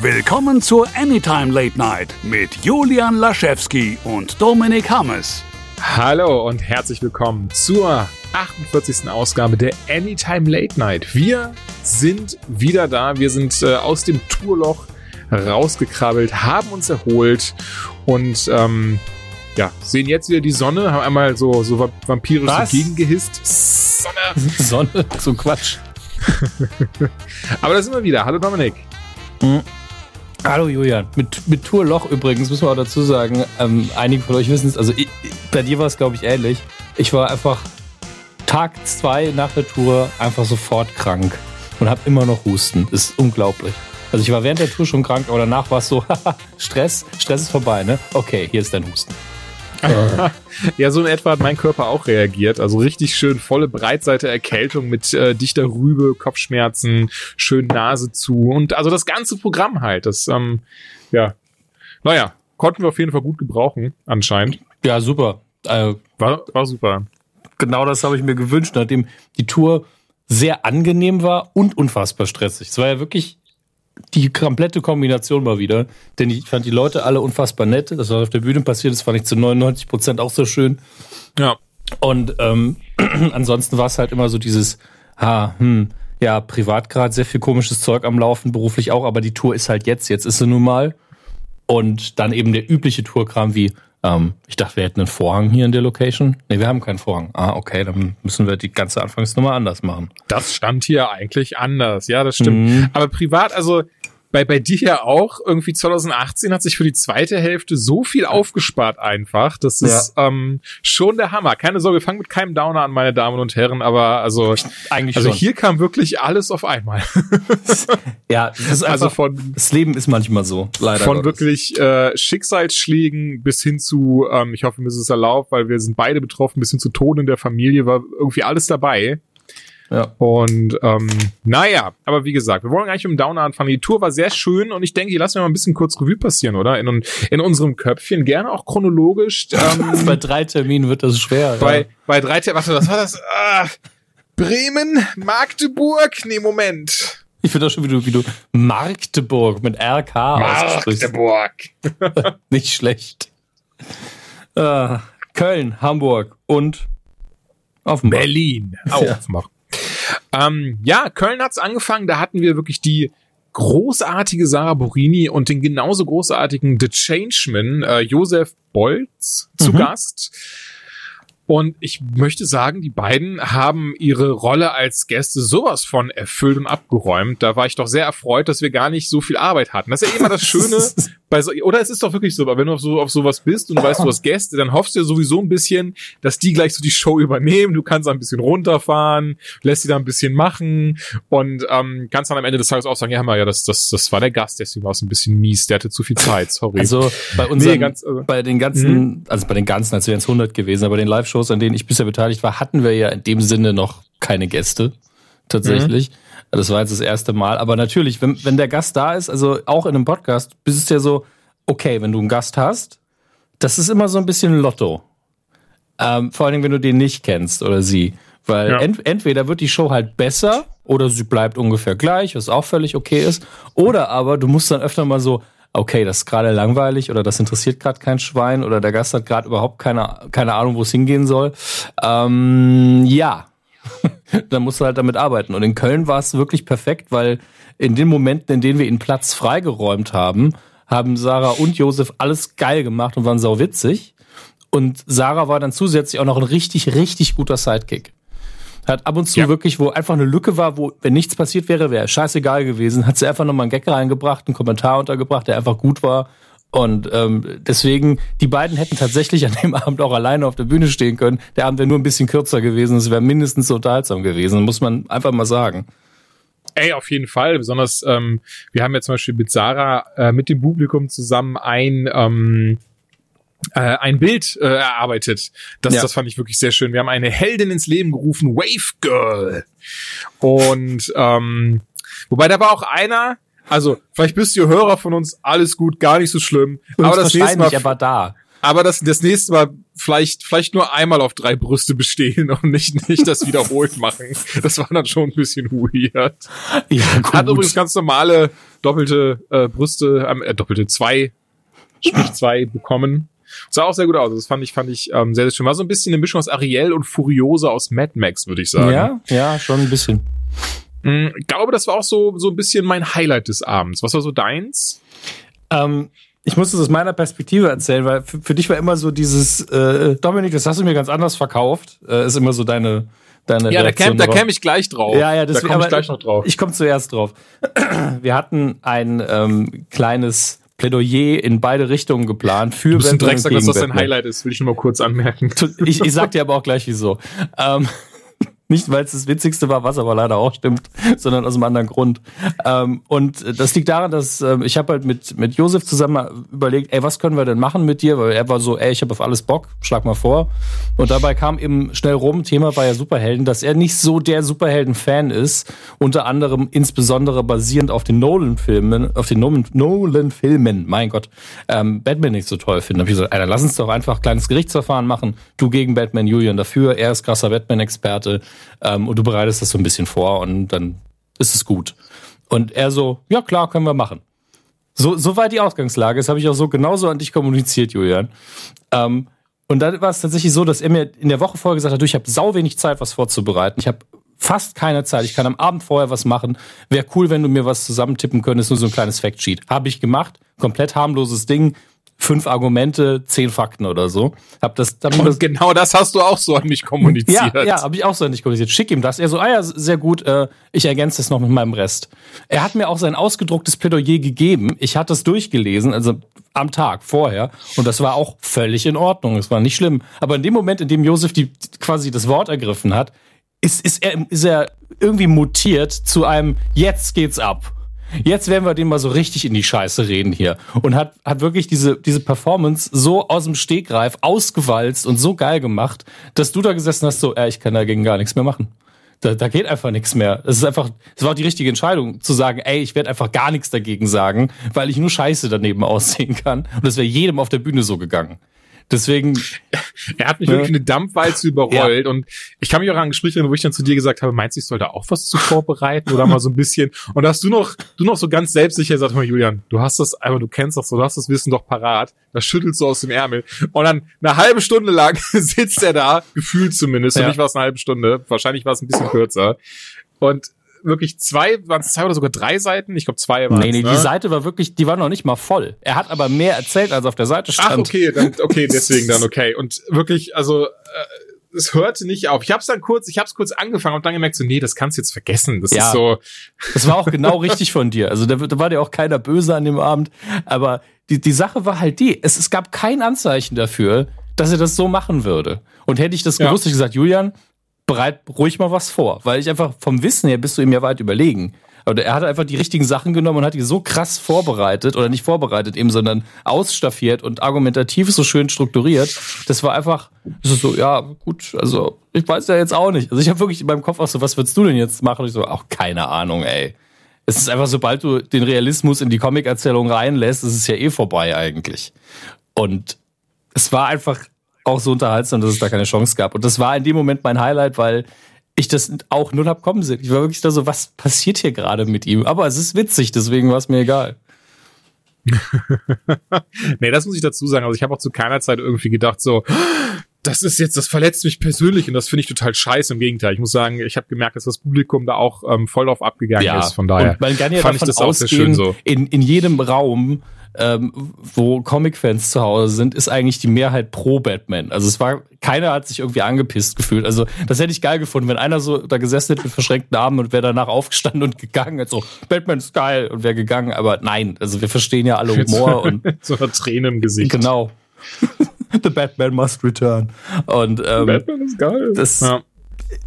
Willkommen zur Anytime Late Night mit Julian Laschewski und Dominik Hammes. Hallo und herzlich willkommen zur 48. Ausgabe der Anytime Late Night. Wir sind wieder da. Wir sind äh, aus dem Tourloch rausgekrabbelt, haben uns erholt und ähm, ja, sehen jetzt wieder die Sonne, haben einmal so, so vampirisch Was? so gegengehisst. Sonne! Sonne, so Quatsch. Aber da sind wir wieder. Hallo Dominik. Hallo Julian. Mit, mit Tourloch übrigens, müssen wir auch dazu sagen, ähm, einige von euch wissen es, also ich, bei dir war es, glaube ich, ähnlich. Ich war einfach Tag zwei nach der Tour einfach sofort krank und habe immer noch Husten. Ist unglaublich. Also ich war während der Tour schon krank, aber danach war es so, Stress, Stress ist vorbei, ne? Okay, hier ist dein Husten. Ja, so in etwa hat mein Körper auch reagiert. Also richtig schön volle Breitseite Erkältung mit äh, dichter Rübe, Kopfschmerzen, schön Nase zu und also das ganze Programm halt. Das, ähm, ja, naja, konnten wir auf jeden Fall gut gebrauchen, anscheinend. Ja, super. Äh, War, war super. genau das habe ich mir gewünscht, nachdem die Tour sehr angenehm war und unfassbar stressig. Es war ja wirklich die komplette Kombination mal wieder, denn ich fand die Leute alle unfassbar nett. Das, was auf der Bühne passiert ist, fand ich zu 99 Prozent auch so schön. Ja. Und ähm, ansonsten war es halt immer so dieses, ha, hm, ja, privat gerade sehr viel komisches Zeug am Laufen, beruflich auch, aber die Tour ist halt jetzt, jetzt ist sie nun mal. Und dann eben der übliche Tourkram wie, ähm, ich dachte, wir hätten einen Vorhang hier in der Location. Nee, wir haben keinen Vorhang. Ah, okay, dann müssen wir die ganze Anfangsnummer anders machen. Das stand hier eigentlich anders. Ja, das stimmt. Mhm. Aber privat, also bei, bei dir ja auch, irgendwie 2018 hat sich für die zweite Hälfte so viel aufgespart einfach. Das ist ähm, schon der Hammer. Keine Sorge, wir fangen mit keinem Downer an, meine Damen und Herren, aber also, Eigentlich also schon. hier kam wirklich alles auf einmal. ja, das ist Also einfach, von, das Leben ist manchmal so, leider. von Gottes. wirklich äh, Schicksalsschlägen bis hin zu, ähm, ich hoffe, mir ist es erlaubt, weil wir sind beide betroffen, bis hin zu Tod in der Familie, war irgendwie alles dabei. Ja. Und ähm, naja, aber wie gesagt, wir wollen gar nicht dem Downer anfangen. Die Tour war sehr schön und ich denke, hier lassen wir mal ein bisschen kurz Revue passieren, oder? In, in unserem Köpfchen, gerne auch chronologisch. Ähm, Bei drei Terminen wird das schwer. bei, ja. bei drei, Te- warte, was war das? Ah, Bremen, Magdeburg? Nee, Moment. Ich finde auch schon, wie du, wie du Magdeburg mit RK aussprichst. Magdeburg. Nicht schlecht. Äh, Köln, Hamburg und Offenbach. Berlin. Ja. Aufmach. Ähm, ja, Köln hat's angefangen. Da hatten wir wirklich die großartige Sarah Borini und den genauso großartigen The Changeman, äh, Josef Bolz, zu Mhm. Gast. Und ich möchte sagen, die beiden haben ihre Rolle als Gäste sowas von erfüllt und abgeräumt. Da war ich doch sehr erfreut, dass wir gar nicht so viel Arbeit hatten. Das ist ja immer das Schöne bei so, oder es ist doch wirklich so, aber wenn du auf so auf sowas bist und du weißt, du hast Gäste, dann hoffst du ja sowieso ein bisschen, dass die gleich so die Show übernehmen. Du kannst ein bisschen runterfahren, lässt sie da ein bisschen machen und ähm, kannst dann am Ende des Tages auch sagen, ja, mal, ja, das, das, das war der Gast, deswegen war es ein bisschen mies, der hatte zu viel Zeit, sorry. Also bei unseren, Nee, ganz, also- bei den ganzen, also bei den ganzen, als wären es 100 gewesen, aber den Live-Shows, an denen ich bisher beteiligt war, hatten wir ja in dem Sinne noch keine Gäste. Tatsächlich. Das war jetzt das erste Mal. Aber natürlich, wenn, wenn der Gast da ist, also auch in einem Podcast, bist es ja so, okay, wenn du einen Gast hast, das ist immer so ein bisschen Lotto. Ähm, vor allen Dingen, wenn du den nicht kennst oder sie. Weil Ja. ent, entweder wird die Show halt besser oder sie bleibt ungefähr gleich, was auch völlig okay ist. Oder aber du musst dann öfter mal so, okay, das ist gerade langweilig oder das interessiert gerade kein Schwein oder der Gast hat gerade überhaupt keine, keine Ahnung, wo es hingehen soll. Ähm, ja, dann musst du halt damit arbeiten. Und in Köln war es wirklich perfekt, weil in den Momenten, in denen wir ihnen Platz freigeräumt haben, haben Sarah und Josef alles geil gemacht und waren sau witzig. Und Sarah war dann zusätzlich auch noch ein richtig, richtig guter Sidekick. Hat ab und zu Ja. wirklich, wo einfach eine Lücke war, wo, wenn nichts passiert wäre, wäre scheißegal gewesen, hat sie einfach nochmal einen Gag reingebracht, einen Kommentar untergebracht, der einfach gut war. Und ähm, deswegen, die beiden hätten tatsächlich an dem Abend auch alleine auf der Bühne stehen können. Der Abend wäre nur ein bisschen kürzer gewesen, es wäre mindestens so unterhaltsam gewesen, muss man einfach mal sagen. Ey, auf jeden Fall. Besonders, ähm, wir haben ja zum Beispiel mit Sarah äh, mit dem Publikum zusammen ein ähm, äh, ein Bild äh, erarbeitet. Das, Ja. das fand ich wirklich sehr schön. Wir haben eine Heldin ins Leben gerufen, Wave Girl. Und ähm, wobei da war auch einer, also vielleicht bist du Hörer von uns, alles gut, gar nicht so schlimm. aber das nächste Mal aber da. Aber das, das nächste Mal vielleicht, vielleicht nur einmal auf drei Brüste bestehen und nicht, nicht das wiederholt machen. Das war dann schon ein bisschen weird. Ja, gut. Hat übrigens ganz normale doppelte äh, Brüste, äh, doppelte zwei, sprich zwei bekommen. Sah auch sehr gut aus. Das fand ich, fand ich ähm, sehr, sehr schön. War so ein bisschen eine Mischung aus Ariel und Furiosa aus Mad Max, würde ich sagen. Ja, ja, schon ein bisschen. Mhm, ich glaube, das war auch so, so ein bisschen mein Highlight des Abends. Was war so deins? Ähm, ich muss es aus meiner Perspektive erzählen, weil für, für, dich war immer so dieses, äh, Dominik, das hast du mir ganz anders verkauft, äh, ist immer so deine, deine Ja, Reaktion da käme ich gleich drauf. Ja, ja, deswegen, da komme ich gleich noch drauf. Ich komme zuerst drauf. Wir hatten ein ähm, kleines Plädoyer in beide Richtungen geplant für du bist ein Drecksack, dass das dein Highlight ist, will ich nur mal kurz anmerken. Ich, ich sag dir aber auch gleich wieso. Ähm, nicht, weil es das Witzigste war, was aber leider auch stimmt, sondern aus einem anderen Grund. Ähm, und das liegt daran, dass ähm, ich habe halt mit, mit Josef zusammen überlegt, ey, was können wir denn machen mit dir? Weil er war so, ey, ich habe auf alles Bock, schlag mal vor. Und dabei kam eben schnell rum, Thema war ja Superhelden, dass er nicht so der Superhelden-Fan ist, unter anderem insbesondere basierend auf den Nolan-Filmen, auf den Nolan-Filmen, mein Gott, ähm, Batman nicht so toll finden. Da hab ich gesagt, ey, lass uns doch einfach kleines Gerichtsverfahren machen. Du gegen Batman, Julian dafür, er ist krasser Batman-Experte ähm, und du bereitest das so ein bisschen vor und dann ist es gut. Und er so, ja klar, können wir machen. So, so war die Ausgangslage. Das habe ich auch so genauso an dich kommuniziert, Julian. Ähm, und dann war es tatsächlich so, dass er mir in der Woche vorher gesagt hat, du, ich habe sau wenig Zeit, was vorzubereiten. Ich habe fast keine Zeit. Ich kann am Abend vorher was machen. Wäre cool, wenn du mir was zusammentippen könntest, nur so ein kleines Factsheet. Habe ich gemacht. Komplett harmloses Ding fünf Argumente, zehn Fakten oder so. Hab das, hab Und das, genau das hast du auch so an mich kommuniziert. Ja, ja habe ich auch so an dich kommuniziert. Schick ihm das. Er so, ah ja, sehr gut, äh, ich ergänze das noch mit meinem Rest. Er hat mir auch sein ausgedrucktes Plädoyer gegeben. Ich hatte es durchgelesen, also am Tag vorher. Und das war auch völlig in Ordnung. Es war nicht schlimm. Aber in dem Moment, in dem Josef die, quasi das Wort ergriffen hat, ist, ist, er, ist er irgendwie mutiert zu einem Jetzt geht's ab. Jetzt werden wir den mal so richtig in die Scheiße reden hier. Und hat, hat wirklich diese, diese Performance so aus dem Stegreif ausgewalzt und so geil gemacht, dass du da gesessen hast, so, äh, ich kann dagegen gar nichts mehr machen. Da, da geht einfach nichts mehr. Es ist einfach, es war auch die richtige Entscheidung, zu sagen, ey, ich werde einfach gar nichts dagegen sagen, weil ich nur Scheiße daneben aussehen kann. Und das wäre jedem auf der Bühne so gegangen. Deswegen. Er hat mich wirklich eine Dampfwalze überrollt. Ja. Und ich kann mich auch an Gespräche erinnern, wo ich dann zu dir gesagt habe, meinst du, ich soll da auch was zu vorbereiten oder mal so ein bisschen? Und da hast du noch, du noch so ganz selbstsicher gesagt, mal, Julian, du hast das, aber du kennst das so, du hast das Wissen doch parat. Das schüttelst du aus dem Ärmel. Und dann eine halbe Stunde lang sitzt er da, gefühlt zumindest. Für ja. mich war es eine halbe Stunde. Wahrscheinlich war es ein bisschen kürzer. Und wirklich zwei, waren es zwei oder sogar drei Seiten? Ich glaube zwei waren Nee, nee, ne? die Seite war wirklich, die war noch nicht mal voll. Er hat aber mehr erzählt, als auf der Seite stand. Ach, okay, dann, okay, deswegen dann, okay. Und wirklich, also, äh, es hörte nicht auf. Ich habe es dann kurz, ich habe es kurz angefangen und dann gemerkt so, nee, das kannst du jetzt vergessen. Das ja, ist so. Das war auch genau richtig von dir. Also da, da war dir auch keiner böse an dem Abend. Aber die, die Sache war halt die, es, es gab kein Anzeichen dafür, dass er das so machen würde. Und hätte ich das gewusst, ja. ich gesagt, Julian, bereit ruhig mal was vor, weil ich einfach vom Wissen her bist du ihm ja weit überlegen. Aber er hat einfach die richtigen Sachen genommen und hat die so krass vorbereitet oder nicht vorbereitet eben, sondern ausstaffiert und argumentativ so schön strukturiert. Das war einfach das ist so, ja, gut, also ich weiß ja jetzt auch nicht. Also ich habe wirklich in meinem Kopf auch so, was würdest du denn jetzt machen? Und ich so, auch keine Ahnung, ey. Es ist einfach, sobald du den Realismus in die Comic-Erzählung reinlässt, ist es ja eh vorbei eigentlich. Und es war einfach auch so unterhaltsam, dass es da keine Chance gab. Und das war in dem Moment mein Highlight, weil ich das auch null hab kommen sehen. Ich war wirklich da so, was passiert hier gerade mit ihm? Aber es ist witzig, deswegen war es mir egal. nee, das muss ich dazu sagen. Also ich habe auch zu keiner Zeit irgendwie gedacht, so, das ist jetzt, das verletzt mich persönlich und das finde ich total scheiße. Im Gegenteil, ich muss sagen, ich habe gemerkt, dass das Publikum da auch ähm, voll drauf abgegangen ja, ist. Von daher und man kann ja fand ich das auch sehr schön so. In, in jedem Raum ähm, wo Comic-Fans zu Hause sind, ist eigentlich die Mehrheit pro Batman. Also es war, keiner hat sich irgendwie angepisst gefühlt. Also das hätte ich geil gefunden, wenn einer so da gesessen hätte mit verschränkten Armen und wäre danach aufgestanden und gegangen. Also Batman ist geil und wäre gegangen. Aber nein, also wir verstehen ja alle Humor und so eine Träne im Gesicht. Genau. The Batman must return. Und ähm, Batman ist geil. Das, ja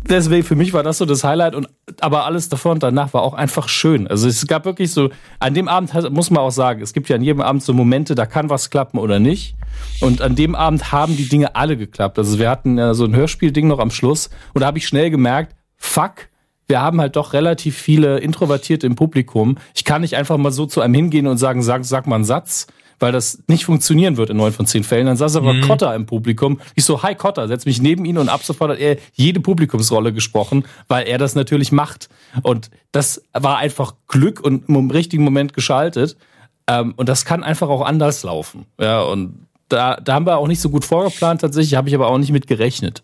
deswegen für mich war das so das Highlight und aber alles davor und danach war auch einfach schön. Also es gab wirklich so an dem Abend muss man auch sagen, es gibt ja an jedem Abend so Momente, da kann was klappen oder nicht. Und an dem Abend haben die Dinge alle geklappt. Also wir hatten ja so ein Hörspielding noch am Schluss und da habe ich schnell gemerkt, fuck, wir haben halt doch relativ viele Introvertierte im Publikum. Ich kann nicht einfach mal so zu einem hingehen und sagen, sag, sag mal einen Satz, weil das nicht funktionieren wird in neun von zehn Fällen. Dann saß aber mhm. Cotter im Publikum. Ich so, hi Cotter, setz mich neben ihn und ab sofort hat er jede Publikumsrolle gesprochen, weil er das natürlich macht. Und das war einfach Glück und im richtigen Moment geschaltet. Ähm, und das kann einfach auch anders laufen. Ja, und da, da haben wir auch nicht so gut vorgeplant tatsächlich, habe ich aber auch nicht mit gerechnet.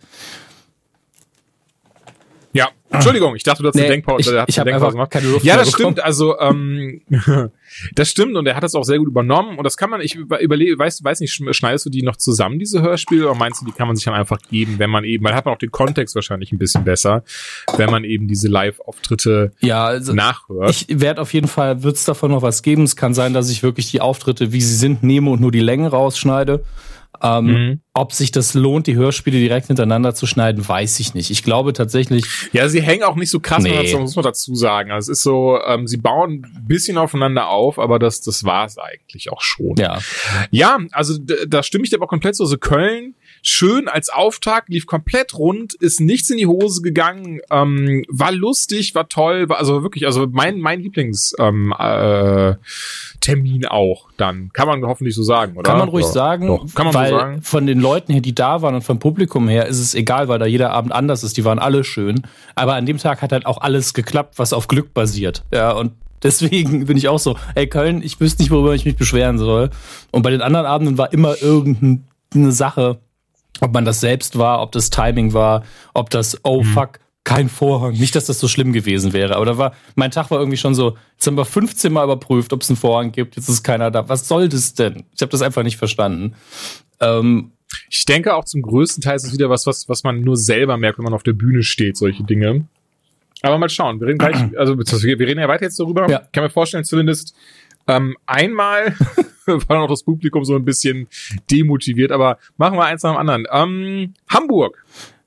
Ja, Entschuldigung, ich dachte, du hast nee, eine Denkpause. Ich, ich habe einfach keine Luft Ja, das stimmt. Also ähm, das stimmt und er hat das auch sehr gut übernommen und das kann man. Ich überlege, weiß, weiß nicht, schneidest du die noch zusammen diese Hörspiele oder meinst du, die kann man sich dann einfach geben, wenn man eben, weil hat man auch den Kontext wahrscheinlich ein bisschen besser, wenn man eben diese Live-Auftritte ja, also nachhört. Ich werde auf jeden Fall wird's davon noch was geben. Es kann sein, dass ich wirklich die Auftritte, wie sie sind, nehme und nur die Längen rausschneide. Ähm, mhm. Ob sich das lohnt, die Hörspiele direkt hintereinander zu schneiden, weiß ich nicht. Ich glaube tatsächlich. Ja, sie hängen auch nicht so krass, nee. muss man dazu sagen. Also es ist so, ähm, sie bauen ein bisschen aufeinander auf, aber das, das war es eigentlich auch schon. Ja. Ja, also da stimme ich dir aber komplett so. Also Köln, schön als Auftakt, lief komplett rund, ist nichts in die Hose gegangen, ähm, war lustig, war toll, war also wirklich, also mein, mein Lieblings ähm, äh, Termin auch dann. Kann man hoffentlich so sagen, oder? Kann man ruhig ja. sagen, Doch. Kann man weil so sagen. von den Leuten her, die da waren und vom Publikum her, ist es egal, weil da jeder Abend anders ist. Die waren alle schön. Aber an dem Tag hat halt auch alles geklappt, was auf Glück basiert. Ja, und deswegen bin ich auch so, ey Köln, ich wüsste nicht, worüber ich mich beschweren soll. Und bei den anderen Abenden war immer irgendeine Sache, ob man das selbst war, ob das Timing war, ob das, oh mhm. fuck, kein Vorhang. Nicht, dass das so schlimm gewesen wäre, aber da war, mein Tag war irgendwie schon so, jetzt haben wir 15 Mal überprüft, ob es einen Vorhang gibt, jetzt ist keiner da. Was soll das denn? Ich habe das einfach nicht verstanden. Ähm, ich denke auch zum größten Teil ist es wieder was, was, was man nur selber merkt, wenn man auf der Bühne steht, solche Dinge. Aber mal schauen, wir reden gleich, also wir, reden ja weiter jetzt darüber. Ja. Ich kann mir vorstellen, zumindest ähm, einmal war noch das Publikum so ein bisschen demotiviert, aber machen wir eins nach dem anderen. Ähm, Hamburg.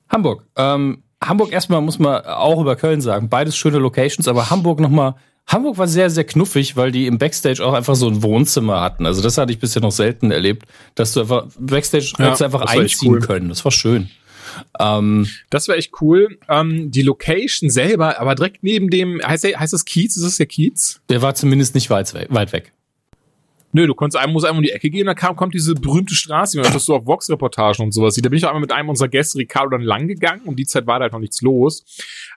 Hamburg. Ähm, Hamburg erstmal muss man auch über Köln sagen. Beides schöne Locations, aber Hamburg nochmal. Hamburg war sehr, sehr knuffig, weil die im Backstage auch einfach so ein Wohnzimmer hatten. Also das hatte ich bisher noch selten erlebt, dass du einfach Backstage ja, einfach einziehen cool. können. Das war schön. Ähm, das war echt cool. Ähm, die Location selber, aber direkt neben dem, heißt, heißt das Kiez? Ist das der Kiez? Der war zumindest nicht weit, weit weg. Nö, du konntest einem, musst einmal um die Ecke gehen, da kam, kommt diese berühmte Straße, das hast du auf Vox-Reportagen und sowas. Da bin ich auch einmal mit einem unserer Gäste, Ricardo, dann lang gegangen. Um die Zeit war da halt noch nichts los.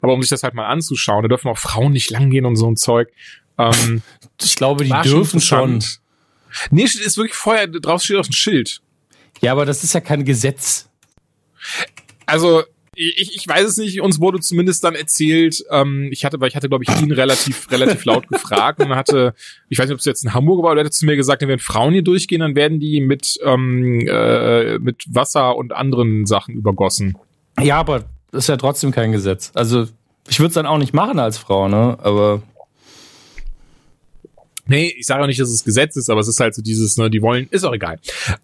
Aber um sich das halt mal anzuschauen, da dürfen auch Frauen nicht lang gehen und so ein Zeug. Ähm, ich glaube, die dürfen schon. Nee, ist wirklich vorher, draußen steht auch ein Schild. Ja, aber das ist ja kein Gesetz. Also, ich, ich weiß es nicht, uns wurde zumindest dann erzählt, ähm, ich hatte, weil ich hatte, glaube ich, ihn relativ, relativ laut gefragt und hatte, ich weiß nicht, ob es jetzt in Hamburg war, oder er hat zu mir gesagt, wenn Frauen hier durchgehen, dann werden die mit, ähm, äh, mit Wasser und anderen Sachen übergossen. Ja, aber das ist ja trotzdem kein Gesetz. Also ich würde es dann auch nicht machen als Frau, ne? Aber Nee, ich sage auch nicht, dass es Gesetz ist, aber es ist halt so dieses, ne, die wollen, ist auch egal.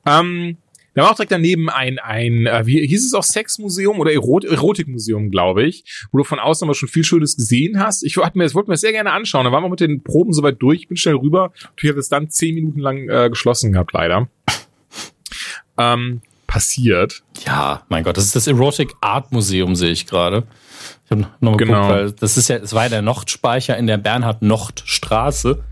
Ähm, wir haben auch direkt daneben ein, ein äh, wie hieß es auch, Sexmuseum oder Erot Erotikmuseum, glaube ich, wo du von außen aber schon viel Schönes gesehen hast. Ich wollte mir, das wollte mir das sehr gerne anschauen. Da waren wir mit den Proben soweit durch, ich bin schnell rüber. Ich habe es dann zehn Minuten lang äh, geschlossen gehabt, leider. Ähm, passiert. Ja, mein Gott, das ist das Erotic Art Museum, sehe ich gerade. Ich habe nochmal genau. geguckt, weil das ist ja, es war ja der Nordspeicher in der Bernhard-Nocht-Straße.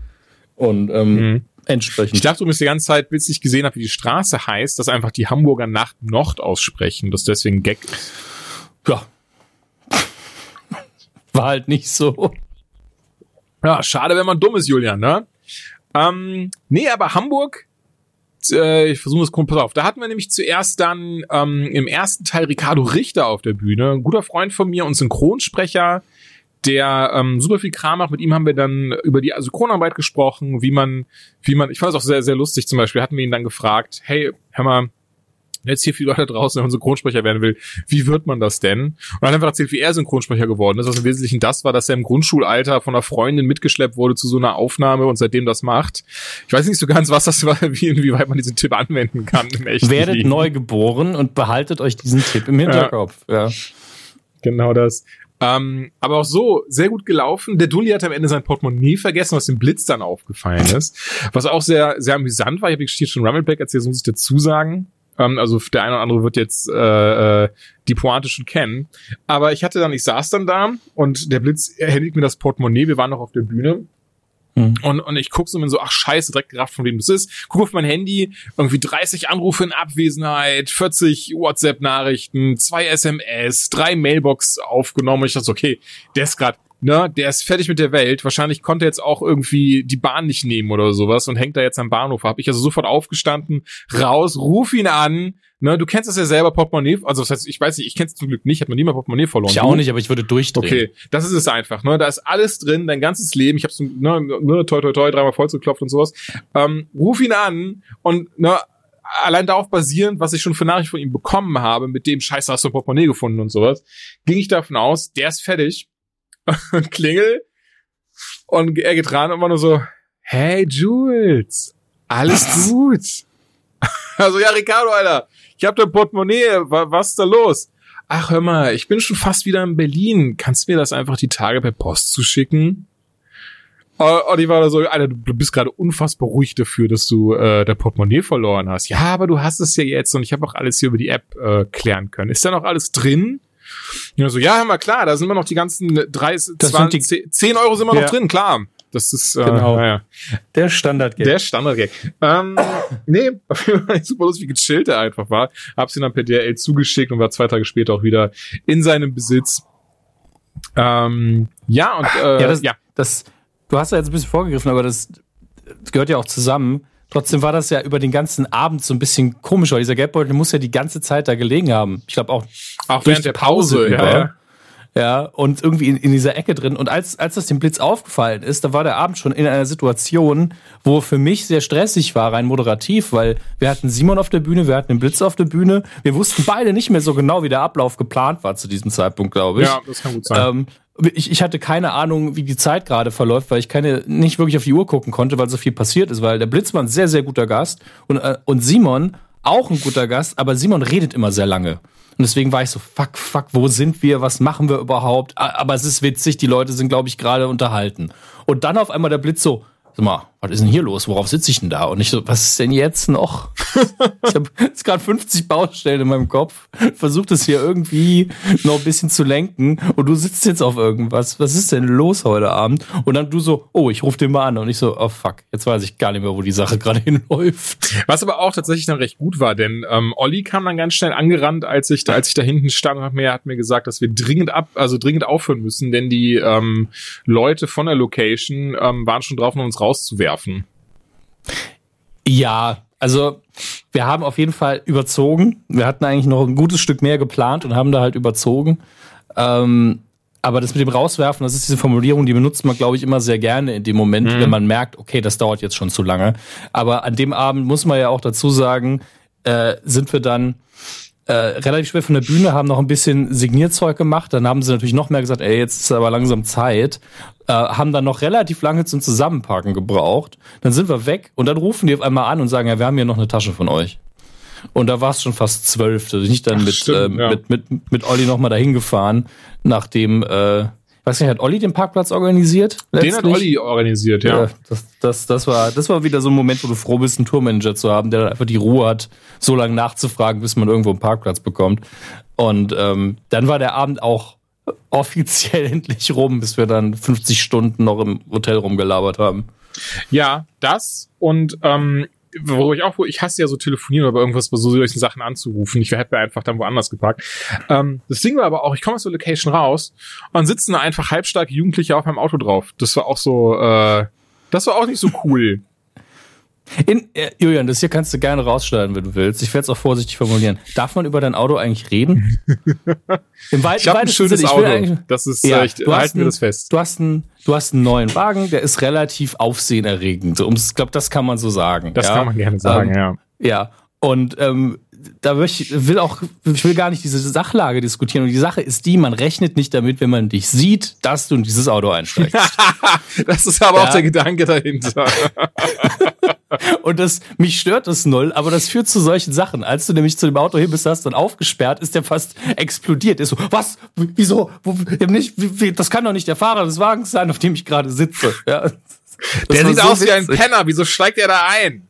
Und ähm, mhm entsprechend. Ich dachte übrigens die ganze Zeit, bis ich gesehen habe, wie die Straße heißt, dass einfach die Hamburger Nacht Nord aussprechen, dass deswegen Gag ist. Ja. War halt nicht so. Ja, schade, wenn man dumm ist, Julian, ne? Ähm, nee, aber Hamburg, äh, ich versuche es kurz auf. Da hatten wir nämlich zuerst dann ähm, im ersten Teil Ricardo Richter auf der Bühne, ein guter Freund von mir und Synchronsprecher, der ähm, super viel Kram macht. Mit ihm haben wir dann über die Synchronarbeit gesprochen, wie man, wie man, ich fand es auch sehr, sehr lustig zum Beispiel, hatten wir ihn dann gefragt, hey, hör mal, jetzt hier viele Leute draußen, wenn man Synchronsprecher werden will, wie wird man das denn? Und er hat einfach erzählt, wie er Synchronsprecher geworden ist, was im Wesentlichen das war, dass er im Grundschulalter von einer Freundin mitgeschleppt wurde zu so einer Aufnahme und seitdem das macht. Ich weiß nicht so ganz, was das war, wie, inwieweit man diesen Tipp anwenden kann. Im echten Werdet Leben. neu geboren und behaltet euch diesen Tipp im Hinterkopf. Ja. ja. Genau das. Ähm, aber auch so sehr gut gelaufen. Der Dulli hat am Ende sein Portemonnaie vergessen, was dem Blitz dann aufgefallen ist. Was auch sehr, sehr amüsant war. Ich habe hier schon Rumbleback erzählt, muss ich dazu sagen. Ähm, also der eine oder andere wird jetzt äh, äh, die Pointe schon kennen. Aber ich hatte dann, ich saß dann da und der Blitz erhält mir das Portemonnaie. Wir waren noch auf der Bühne. Hm. Und, und ich gucke so mir so, ach scheiße, direkt gerafft, von wem das ist. Guck auf mein Handy, irgendwie 30 Anrufe in Abwesenheit, 40 WhatsApp-Nachrichten, zwei SMS, drei Mailbox aufgenommen. Ich dachte so, okay, der ist gerade ne, der ist fertig mit der Welt. Wahrscheinlich konnte er jetzt auch irgendwie die Bahn nicht nehmen oder sowas und hängt da jetzt am Bahnhof. Hab ich also sofort aufgestanden, raus, ruf ihn an. Ne, du kennst das ja selber Portemonnaie, also das heißt, ich weiß nicht, ich kenn's zum Glück nicht, hat man nie mal Portemonnaie verloren. Ich auch nicht, aber ich würde durchdrehen. Okay, das ist es einfach, ne, da ist alles drin, dein ganzes Leben, ich hab's, ne, ne toi toi toi, dreimal vollzuklopft und sowas. Ähm, ruf ihn an und, ne, allein darauf basierend, was ich schon für Nachricht von ihm bekommen habe, mit dem Scheiße hast du Portemonnaie gefunden und sowas, ging ich davon aus, der ist fertig und klingel und er geht ran und war nur so, hey Jules, alles gut. Also ja, Ricardo, Alter, ich hab dein Portemonnaie, was ist da los? Ach, hör mal, ich bin schon fast wieder in Berlin. Kannst du mir das einfach die Tage per Post zuschicken? Und ich war da so, Alter, du bist gerade unfassbar ruhig dafür, dass du äh, dein Portemonnaie verloren hast. Ja, aber du hast es ja jetzt und ich habe auch alles hier über die App äh, klären können. Ist da noch alles drin? Ja, so, ja, hör mal, klar, da sind wir noch die ganzen 30, 20, die, 10 Euro sind wir ja. noch drin, klar. Das ist äh, genau. Naja. der Standard-Gag. Der Standard-Gag. ähm, nee, auf jeden Fall super lustig, wie gechillt er einfach war. Hab's ihn dann per DRL zugeschickt und war zwei Tage später auch wieder in seinem Besitz. Ähm, ja, und äh, ja, das, ja. Das, du hast ja jetzt ein bisschen vorgegriffen, aber das gehört ja auch zusammen. Trotzdem war das ja über den ganzen Abend so ein bisschen komisch, weil dieser Geldbeutel muss ja die ganze Zeit da gelegen haben. Ich glaube auch, auch während der Pause, Pause ja, ja. Ja, und irgendwie in, in dieser Ecke drin. Und als, als das dem Blitz aufgefallen ist, da war der Abend schon in einer Situation, wo für mich sehr stressig war, rein moderativ, weil wir hatten Simon auf der Bühne, wir hatten den Blitz auf der Bühne. Wir wussten beide nicht mehr so genau, wie der Ablauf geplant war zu diesem Zeitpunkt, glaube ich. Ja, das kann gut sein. Ähm, ich, ich hatte keine Ahnung, wie die Zeit gerade verläuft, weil ich keine nicht wirklich auf die Uhr gucken konnte, weil so viel passiert ist, weil der Blitz war ein sehr, sehr guter Gast und, äh, und Simon auch ein guter Gast, aber Simon redet immer sehr lange. Und deswegen war ich so, fuck, fuck, wo sind wir? Was machen wir überhaupt? Aber es ist witzig, die Leute sind, glaube ich, gerade unterhalten. Und dann auf einmal der Blitz so, sag mal, was ist denn hier los? Worauf sitze ich denn da? Und ich so, was ist denn jetzt noch? ich habe jetzt gerade 50 Baustellen in meinem Kopf, versucht es hier irgendwie noch ein bisschen zu lenken und du sitzt jetzt auf irgendwas. Was ist denn los heute Abend? Und dann du so, oh, ich rufe den mal an und ich so, oh fuck, jetzt weiß ich gar nicht mehr, wo die Sache gerade hinläuft. Was aber auch tatsächlich dann recht gut war, denn ähm, Olli kam dann ganz schnell angerannt, als ich da, als ich da hinten stand und hat mir, hat mir gesagt, dass wir dringend ab, also dringend aufhören müssen, denn die ähm, Leute von der Location ähm, waren schon drauf, um uns rauszuwerfen. Ja, also wir haben auf jeden Fall überzogen. Wir hatten eigentlich noch ein gutes Stück mehr geplant und haben da halt überzogen. Ähm, aber das mit dem Rauswerfen, das ist diese Formulierung, die benutzt man, glaube ich, immer sehr gerne in dem Moment, mhm. wenn man merkt, okay, das dauert jetzt schon zu lange. Aber an dem Abend muss man ja auch dazu sagen, äh, sind wir dann äh, relativ schwer von der Bühne, haben noch ein bisschen Signierzeug gemacht. Dann haben sie natürlich noch mehr gesagt, ey, jetzt ist aber langsam Zeit. Äh, haben dann noch relativ lange zum Zusammenpacken gebraucht. Dann sind wir weg und dann rufen die auf einmal an und sagen, ja, wir haben hier noch eine Tasche von euch. Und da war es schon fast zwölf. Da bin ich dann Ach, mit, stimmt, äh, ja. mit, mit, mit Olli nochmal dahin gefahren, nachdem äh, weiß nicht, hat Olli den Parkplatz organisiert? Letztlich? Den hat Olli organisiert, ja. ja. das, das, das, war, das war wieder so ein Moment, wo du froh bist, einen Tourmanager zu haben, der einfach die Ruhe hat, so lange nachzufragen, bis man irgendwo einen Parkplatz bekommt. Und ähm, dann war der Abend auch offiziell endlich rum, bis wir dann 50 Stunden noch im Hotel rumgelabert haben. Ja, das und ähm, wo ich auch, ich hasse ja so telefonieren oder irgendwas bei so solchen Sachen anzurufen. Ich hätte mir einfach dann woanders geparkt. Ähm, das Ding war aber auch, ich komme aus der Location raus und sitzen da einfach halbstarke Jugendliche auf meinem Auto drauf. Das war auch so, äh, das war auch nicht so cool. In, äh, Julian, das hier kannst du gerne rausschneiden, wenn du willst. Ich werde es auch vorsichtig formulieren. Darf man über dein Auto eigentlich reden? Im Weit ich habe ein schönes Sinne, Auto. Das ist, ja, ich halte mir das fest. Du hast, einen, du hast einen neuen Wagen, der ist relativ aufsehenerregend. So, ich glaube, das kann man so sagen. Das ja? kann man gerne sagen, ähm, ja. Ja. Und ähm, da will auch, ich will gar nicht diese Sachlage diskutieren. Und die Sache ist die, man rechnet nicht damit, wenn man dich sieht, dass du in dieses Auto einsteigst. das ist aber ja. auch der Gedanke dahinter. Und das, mich stört das null, aber das führt zu solchen Sachen. Als du nämlich zu dem Auto hin bist, hast dann aufgesperrt, ist der fast explodiert. Ist so, was? Wieso? Wo, nicht, das kann doch nicht der Fahrer des Wagens sein, auf dem ich gerade sitze. Ja, der sieht so aus witzig. wie ein Penner. Wieso steigt er da ein?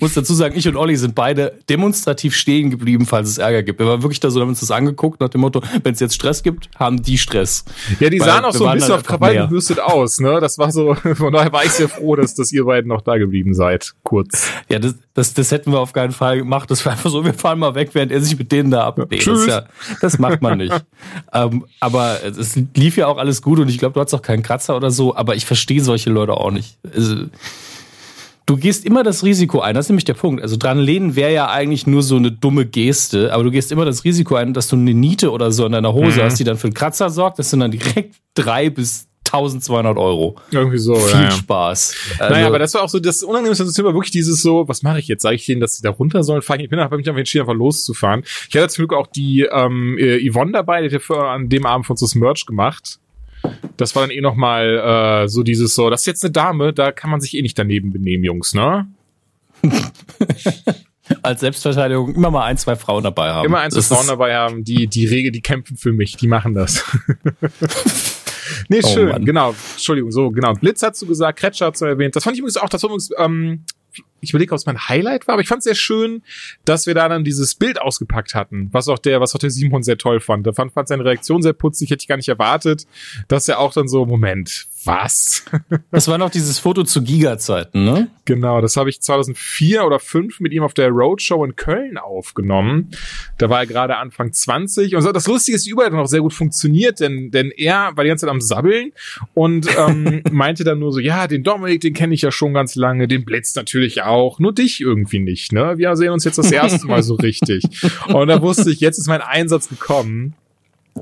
Muss dazu sagen, ich und Olli sind beide demonstrativ stehen geblieben, falls es Ärger gibt. Wir waren wirklich da so, haben uns das angeguckt nach dem Motto, wenn es jetzt Stress gibt, haben die Stress. Ja, die Weil sahen auch so ein bisschen auf Krawall gebürstet aus, ne? Das war so, von daher war ich sehr froh, dass, dass ihr beiden noch da geblieben seid, kurz. Ja, das, das, das hätten wir auf keinen Fall gemacht. Das war einfach so, wir fahren mal weg, während er sich mit denen da ablebt. Nee, Tschüss. Das, ja, das macht man nicht. ähm, aber es lief ja auch alles gut und ich glaube, du hattest auch keinen Kratzer oder so, aber ich verstehe solche Leute auch nicht. Also, du gehst immer das Risiko ein, das ist nämlich der Punkt. Also dran lehnen wäre ja eigentlich nur so eine dumme Geste, aber du gehst immer das Risiko ein, dass du eine Niete oder so in deiner Hose mhm. hast, die dann für einen Kratzer sorgt. Das sind dann direkt drei bis 1200 Euro. Irgendwie so, Viel ja, Spaß. Also, naja, aber das war auch so das Unangenehmste das war wirklich dieses so, was mache ich jetzt? Sage ich denen, dass sie da runter sollen? Fahr ich, ich bin einfach mich einfach entschieden, einfach loszufahren. Ich hatte zum Glück auch die ähm, Yvonne dabei, die hat ja an dem Abend von uns das Merch gemacht. Das war dann eh nochmal äh, so dieses so, das ist jetzt eine Dame, da kann man sich eh nicht daneben benehmen, Jungs, ne? Als Selbstverteidigung immer mal ein, zwei Frauen dabei haben. Immer ein, zwei Frauen dabei haben, die, die Regel, die kämpfen für mich, die machen das. nee, oh, schön, Mann. genau. Entschuldigung, so, genau. Blitz hast du gesagt, Kretscher hast du erwähnt. Das fand ich übrigens auch, das war übrigens, ähm, ich überlege, ob es mein Highlight war, aber ich fand es sehr schön, dass wir da dann dieses Bild ausgepackt hatten, was auch der, was auch der Simon sehr toll fand. Da fand, fand seine Reaktion sehr putzig, hätte ich gar nicht erwartet, dass er auch dann so, Moment, was? das war noch dieses Foto zu Giga-Zeiten, ne? Genau, das habe ich 2004 oder 5 mit ihm auf der Roadshow in Köln aufgenommen. Da war er gerade Anfang 20 und so, das Lustige ist, die Überleitung auch sehr gut funktioniert, denn, denn er war die ganze Zeit am Sabbeln und ähm, meinte dann nur so, ja, den Dominik, den kenne ich ja schon ganz lange, den Blitz natürlich auch, nur dich irgendwie nicht, ne? Wir sehen uns jetzt das erste Mal so richtig. Und da wusste ich, jetzt ist mein Einsatz gekommen.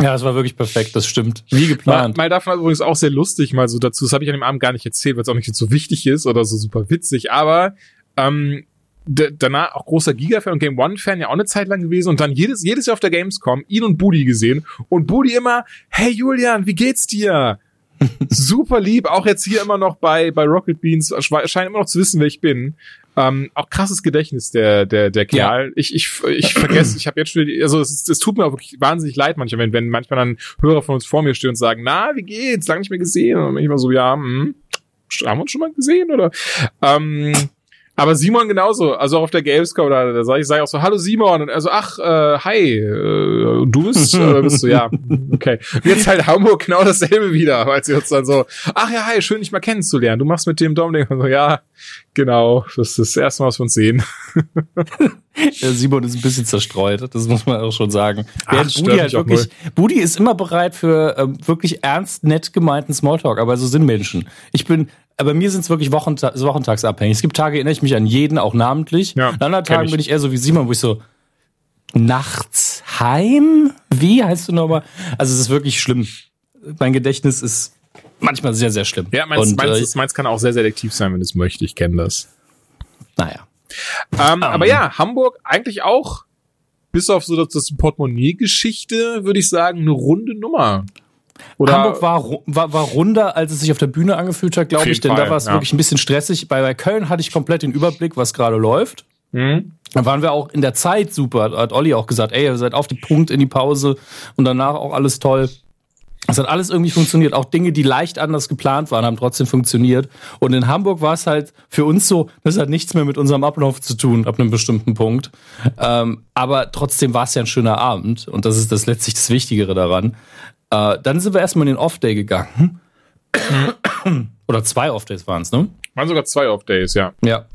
Ja, es war wirklich perfekt, das stimmt. Wie geplant. Mal, mal davon übrigens auch sehr lustig, mal so dazu, das habe ich an dem Abend gar nicht erzählt, weil es auch nicht so wichtig ist oder so super witzig, aber ähm, danach auch großer Giga-Fan und Game One-Fan ja auch eine Zeit lang gewesen und dann jedes, jedes Jahr auf der Gamescom ihn und Budi gesehen und Budi immer, hey Julian, wie geht's dir? Super lieb, auch jetzt hier immer noch bei, bei Rocket Beans, scheint immer noch zu wissen, wer ich bin. Ähm, auch krasses Gedächtnis der der der Kerl. Ja. Ich ich ich vergesse, ich habe jetzt schon also es, es tut mir auch wirklich wahnsinnig leid manchmal, wenn wenn manchmal dann Hörer von uns vor mir stehen und sagen, na wie geht's, lange nicht mehr gesehen und ich immer so ja, hm, haben wir uns schon mal gesehen oder ähm, aber Simon genauso, also auch auf der Gamescom, da, da sage ich, sag ich auch so, hallo Simon, und er so, ach, äh, hi, äh, du bist, äh, bist du, ja, okay. Und jetzt halt Hamburg genau dasselbe wieder, weil sie uns dann so, ach ja, hi, schön dich mal kennenzulernen, du machst mit dem Dominik, und so, ja, genau, das ist das erste Mal, was wir uns sehen. Der Simon ist ein bisschen zerstreut, das muss man auch schon sagen. Ach, Budi, halt wirklich, Budi ist immer bereit für ähm, wirklich ernst, nett gemeinten Smalltalk, aber so sind Menschen. Ich bin aber mir sind es wirklich Wochenta wochentagsabhängig. Es gibt Tage, erinnere ich mich an jeden, auch namentlich. Ja, an anderen Tagen ich. bin ich eher so wie Simon, wo ich so, nachts heim? Wie heißt du nochmal? Also es ist wirklich schlimm. Mein Gedächtnis ist manchmal sehr, sehr schlimm. Ja, meins, Und, meins, äh, meins kann auch sehr selektiv sein, wenn es möchte. Ich kenne das. Naja. Ähm, um. Aber ja, Hamburg eigentlich auch, bis auf so das, das Portemonnaie-Geschichte, würde ich sagen, eine runde Nummer. Oder Hamburg war, war, war runder, als es sich auf der Bühne angefühlt hat, glaube ich, denn Fall, da war es ja. wirklich ein bisschen stressig. Bei, bei Köln hatte ich komplett den Überblick, was gerade läuft. Mhm. Da waren wir auch in der Zeit super, hat Olli auch gesagt, ey, ihr seid auf den Punkt in die Pause und danach auch alles toll. Es hat alles irgendwie funktioniert. Auch Dinge, die leicht anders geplant waren, haben trotzdem funktioniert. Und in Hamburg war es halt für uns so, das hat nichts mehr mit unserem Ablauf zu tun, ab einem bestimmten Punkt. Ähm, aber trotzdem war es ja ein schöner Abend. Und das ist das letztlich das Wichtigere daran. Äh, dann sind wir erstmal in den Off-Day gegangen. Oder zwei Off-Days waren es, ne? Waren sogar zwei Off-Days, ja. Ja,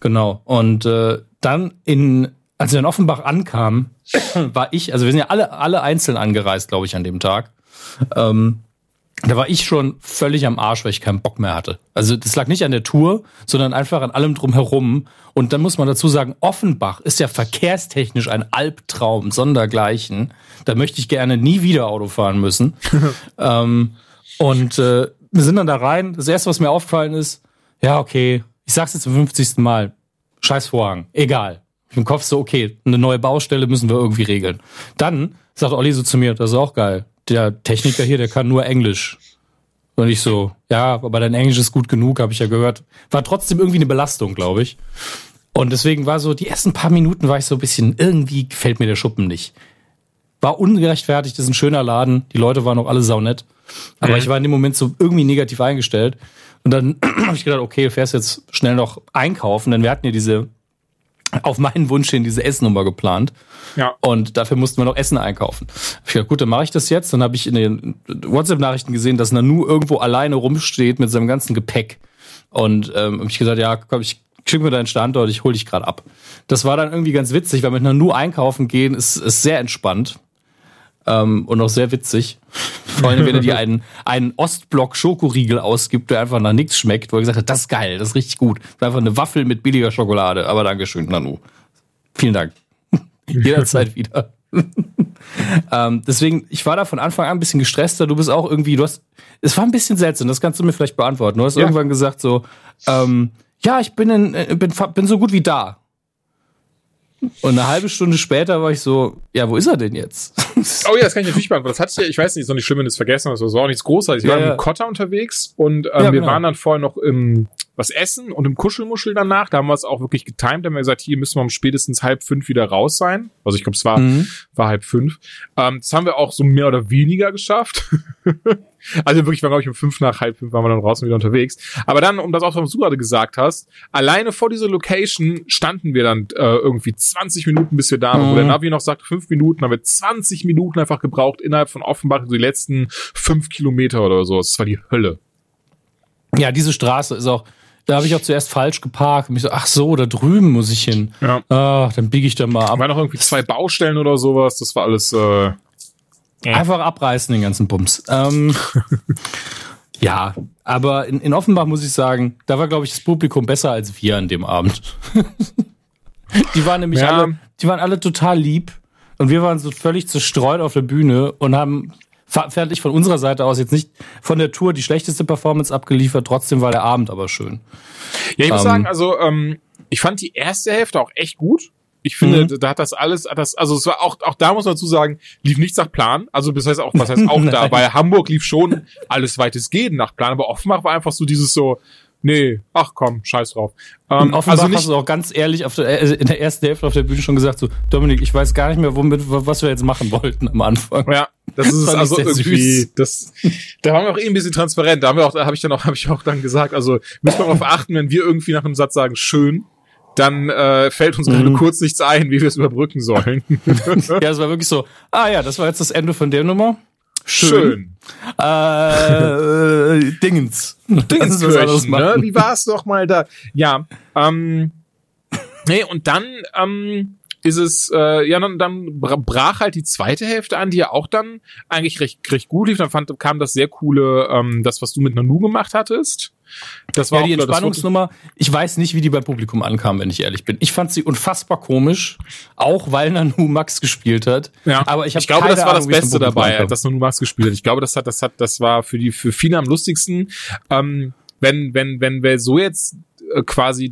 genau. Und äh, dann in, als wir in Offenbach ankamen, war ich, also wir sind ja alle, alle einzeln angereist, glaube ich, an dem Tag. Ähm, da war ich schon völlig am Arsch, weil ich keinen Bock mehr hatte. Also das lag nicht an der Tour, sondern einfach an allem drumherum. Und dann muss man dazu sagen, Offenbach ist ja verkehrstechnisch ein Albtraum, sondergleichen. Da möchte ich gerne nie wieder Auto fahren müssen. ähm, und äh, wir sind dann da rein. Das erste, was mir aufgefallen ist, ja, okay, ich sag's jetzt zum 50. Mal. Scheiß Vorhang. Egal. Im Kopf so, okay, eine neue Baustelle müssen wir irgendwie regeln. Dann sagt Olli so zu mir, das ist auch geil der Techniker hier, der kann nur Englisch. Und ich so, ja, aber dein Englisch ist gut genug, habe ich ja gehört. War trotzdem irgendwie eine Belastung, glaube ich. Und deswegen war so, die ersten paar Minuten war ich so ein bisschen, irgendwie gefällt mir der Schuppen nicht. War ungerechtfertigt, das ist ein schöner Laden, die Leute waren auch alle saunett. Aber mhm. ich war in dem Moment so irgendwie negativ eingestellt. Und dann habe ich gedacht, okay, du fährst jetzt schnell noch einkaufen, denn wir hatten ja diese auf meinen Wunsch hin diese Essnummer geplant. Ja. Und dafür mussten wir noch Essen einkaufen. Ich dachte, gut, dann mache ich das jetzt. Dann habe ich in den WhatsApp-Nachrichten gesehen, dass Nanu irgendwo alleine rumsteht mit seinem ganzen Gepäck. Und ähm, hab ich gesagt, ja, komm, ich schick mir deinen Standort, ich hol dich gerade ab. Das war dann irgendwie ganz witzig, weil mit Nanu einkaufen gehen ist, ist sehr entspannt. Ähm, und auch sehr witzig. Vor allem, wenn er dir einen, einen Ostblock-Schokoriegel ausgibt, der einfach nach nichts schmeckt, wo er gesagt hat, das ist geil, das ist richtig gut. Das ist einfach eine Waffel mit billiger Schokolade. Aber Dankeschön, Nanu. Vielen Dank. Jederzeit wieder. ähm, deswegen, ich war da von Anfang an ein bisschen gestresster. Du bist auch irgendwie, du hast, es war ein bisschen seltsam, das kannst du mir vielleicht beantworten. Du hast ja. irgendwann gesagt so, ähm, ja, ich bin, in, äh, bin, bin so gut wie da. Und eine halbe Stunde später war ich so, ja, wo ist er denn jetzt? Oh ja, das kann ich natürlich beantworten. Das hatte ich ja, ich weiß nicht, ist noch nicht schlimm, wenn du es vergessen hast, das war auch nichts Großartiges. Ich ja, war ja. mit Kotter unterwegs und ähm, ja, wir genau. waren dann vorher noch im was essen und im Kuschelmuschel danach. Da haben wir es auch wirklich getimt. Da haben wir gesagt, hier müssen wir um spätestens halb fünf wieder raus sein. Also ich glaube, es war, mhm. war halb fünf. Ähm, das haben wir auch so mehr oder weniger geschafft. also wirklich, war glaube ich um fünf nach halb fünf waren wir dann raus und wieder unterwegs. Aber dann, um das auch, was du gerade gesagt hast, alleine vor dieser Location standen wir dann äh, irgendwie 20 Minuten, bis wir da waren. Mhm. Wo der Navi noch sagt, fünf Minuten, haben wir 20 Minuten einfach gebraucht innerhalb von Offenbach, die letzten fünf Kilometer oder so. Das war die Hölle. Ja, diese Straße ist auch, da habe ich auch zuerst falsch geparkt. Und mich so, ach so, da drüben muss ich hin. Ja. Ah, dann biege ich da mal ab. War noch irgendwie zwei Baustellen oder sowas. Das war alles. Äh, Einfach abreißen, den ganzen Bums. Ähm, ja, aber in, in Offenbach muss ich sagen, da war, glaube ich, das Publikum besser als wir an dem Abend. die waren nämlich ja. alle, die waren alle total lieb. Und wir waren so völlig zerstreut auf der Bühne und haben fertig von unserer Seite aus jetzt nicht von der Tour die schlechteste Performance abgeliefert, trotzdem war der Abend aber schön. Ja, ich muss ähm, sagen, also ähm, ich fand die erste Hälfte auch echt gut. Ich finde, mhm. da hat das alles, das, also es war auch, auch da muss man dazu sagen, lief nichts nach Plan. Also das heißt auch, was heißt auch da, bei Hamburg lief schon alles weitestgehend nach Plan, aber Offenbach war einfach so dieses so, nee, ach komm, scheiß drauf. Ähm, Offenbach also nicht, hast du auch ganz ehrlich auf der, äh, in der ersten Hälfte auf der Bühne schon gesagt, so, Dominik, ich weiß gar nicht mehr, womit, was wir jetzt machen wollten am Anfang. Ja, das ist es also irgendwie, süß. das, da waren wir auch eh ein bisschen transparent. Da haben wir auch, da habe ich dann auch, habe ich auch dann gesagt, also müssen wir darauf achten, wenn wir irgendwie nach einem Satz sagen, schön, dann äh, fällt uns gerade mhm. kurz nichts ein, wie wir es überbrücken sollen. ja, es war wirklich so, ah ja, das war jetzt das Ende von der Nummer. Schön. Schön. Äh, Dingens. Dingens, ne? Wie war es doch mal da? Ja, ähm, nee, und dann ähm, ist es, äh, ja, dann, dann brach halt die zweite Hälfte an, die ja auch dann eigentlich recht, recht gut lief. Dann fand, kam das sehr coole, ähm, das, was du mit Nanu gemacht hattest. Das war ja, die Entspannungsnummer. Ich weiß nicht, wie die beim Publikum ankam, wenn ich ehrlich bin. Ich fand sie unfassbar komisch, auch weil Nanu Max gespielt hat. Ja. Aber ich, ich glaube, das war Ahnung, das Beste dabei, ankam. dass Nanu Max gespielt hat. Ich glaube, das hat, das hat, das war für die, für viele am lustigsten. Ähm, wenn, wenn, wenn wir so jetzt äh, quasi,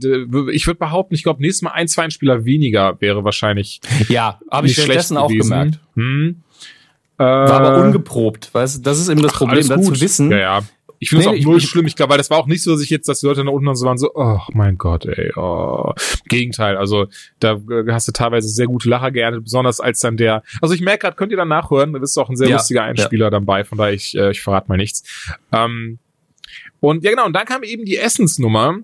ich würde behaupten, ich glaube, nächstes Mal ein, zwei Spieler weniger wäre wahrscheinlich. Ja, habe ich währenddessen auch gemerkt. Hm. War aber äh, ungeprobt, weißt du, das ist eben das Problem, dann zu wissen, ja, ja. Ich finde es nee, auch null ich, schlimm. Ich glaube, weil das war auch nicht so, dass ich jetzt, dass die Leute da unten und so waren so, oh mein Gott, ey, oh. Gegenteil. Also da äh, hast du teilweise sehr gute Lacher geerntet, besonders als dann der. Also ich merke gerade, könnt ihr dann nachhören, da ist auch ein sehr ja, lustiger Einspieler ja. dabei, von daher ich, äh, ich verrate mal nichts. Ähm, und ja genau, und dann kam eben die Essensnummer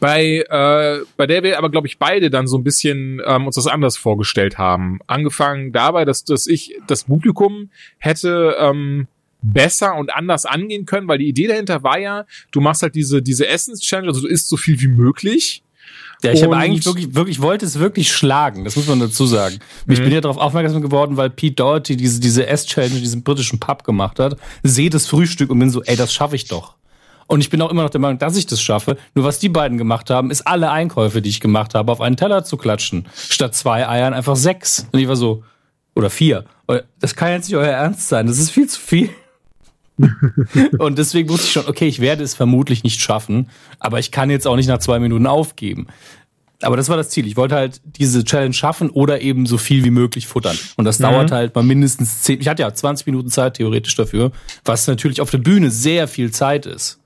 bei äh, bei der wir aber glaube ich beide dann so ein bisschen ähm, uns das anders vorgestellt haben. Angefangen dabei, dass dass ich das Publikum hätte ähm, besser und anders angehen können, weil die Idee dahinter war ja, du machst halt diese, diese Essens-Challenge, also du isst so viel wie möglich. Ja, ich habe eigentlich wirklich, wirklich, wollte es wirklich schlagen, das muss man dazu sagen. Mhm. Ich bin ja darauf aufmerksam geworden, weil Pete Doherty diese, diese Ess-Challenge, diesen britischen Pub gemacht hat, sehe das Frühstück und bin so, ey, das schaffe ich doch. Und ich bin auch immer noch der Meinung, dass ich das schaffe. Nur was die beiden gemacht haben, ist alle Einkäufe, die ich gemacht habe, auf einen Teller zu klatschen. Statt zwei Eiern einfach sechs. Und ich war so, oder vier. Das kann jetzt nicht euer Ernst sein. Das ist viel zu viel. Und deswegen wusste ich schon, okay, ich werde es vermutlich nicht schaffen, aber ich kann jetzt auch nicht nach zwei Minuten aufgeben. Aber das war das Ziel. Ich wollte halt diese Challenge schaffen oder eben so viel wie möglich futtern. Und das mhm. dauert halt mal mindestens zehn. Ich hatte ja 20 Minuten Zeit theoretisch dafür, was natürlich auf der Bühne sehr viel Zeit ist.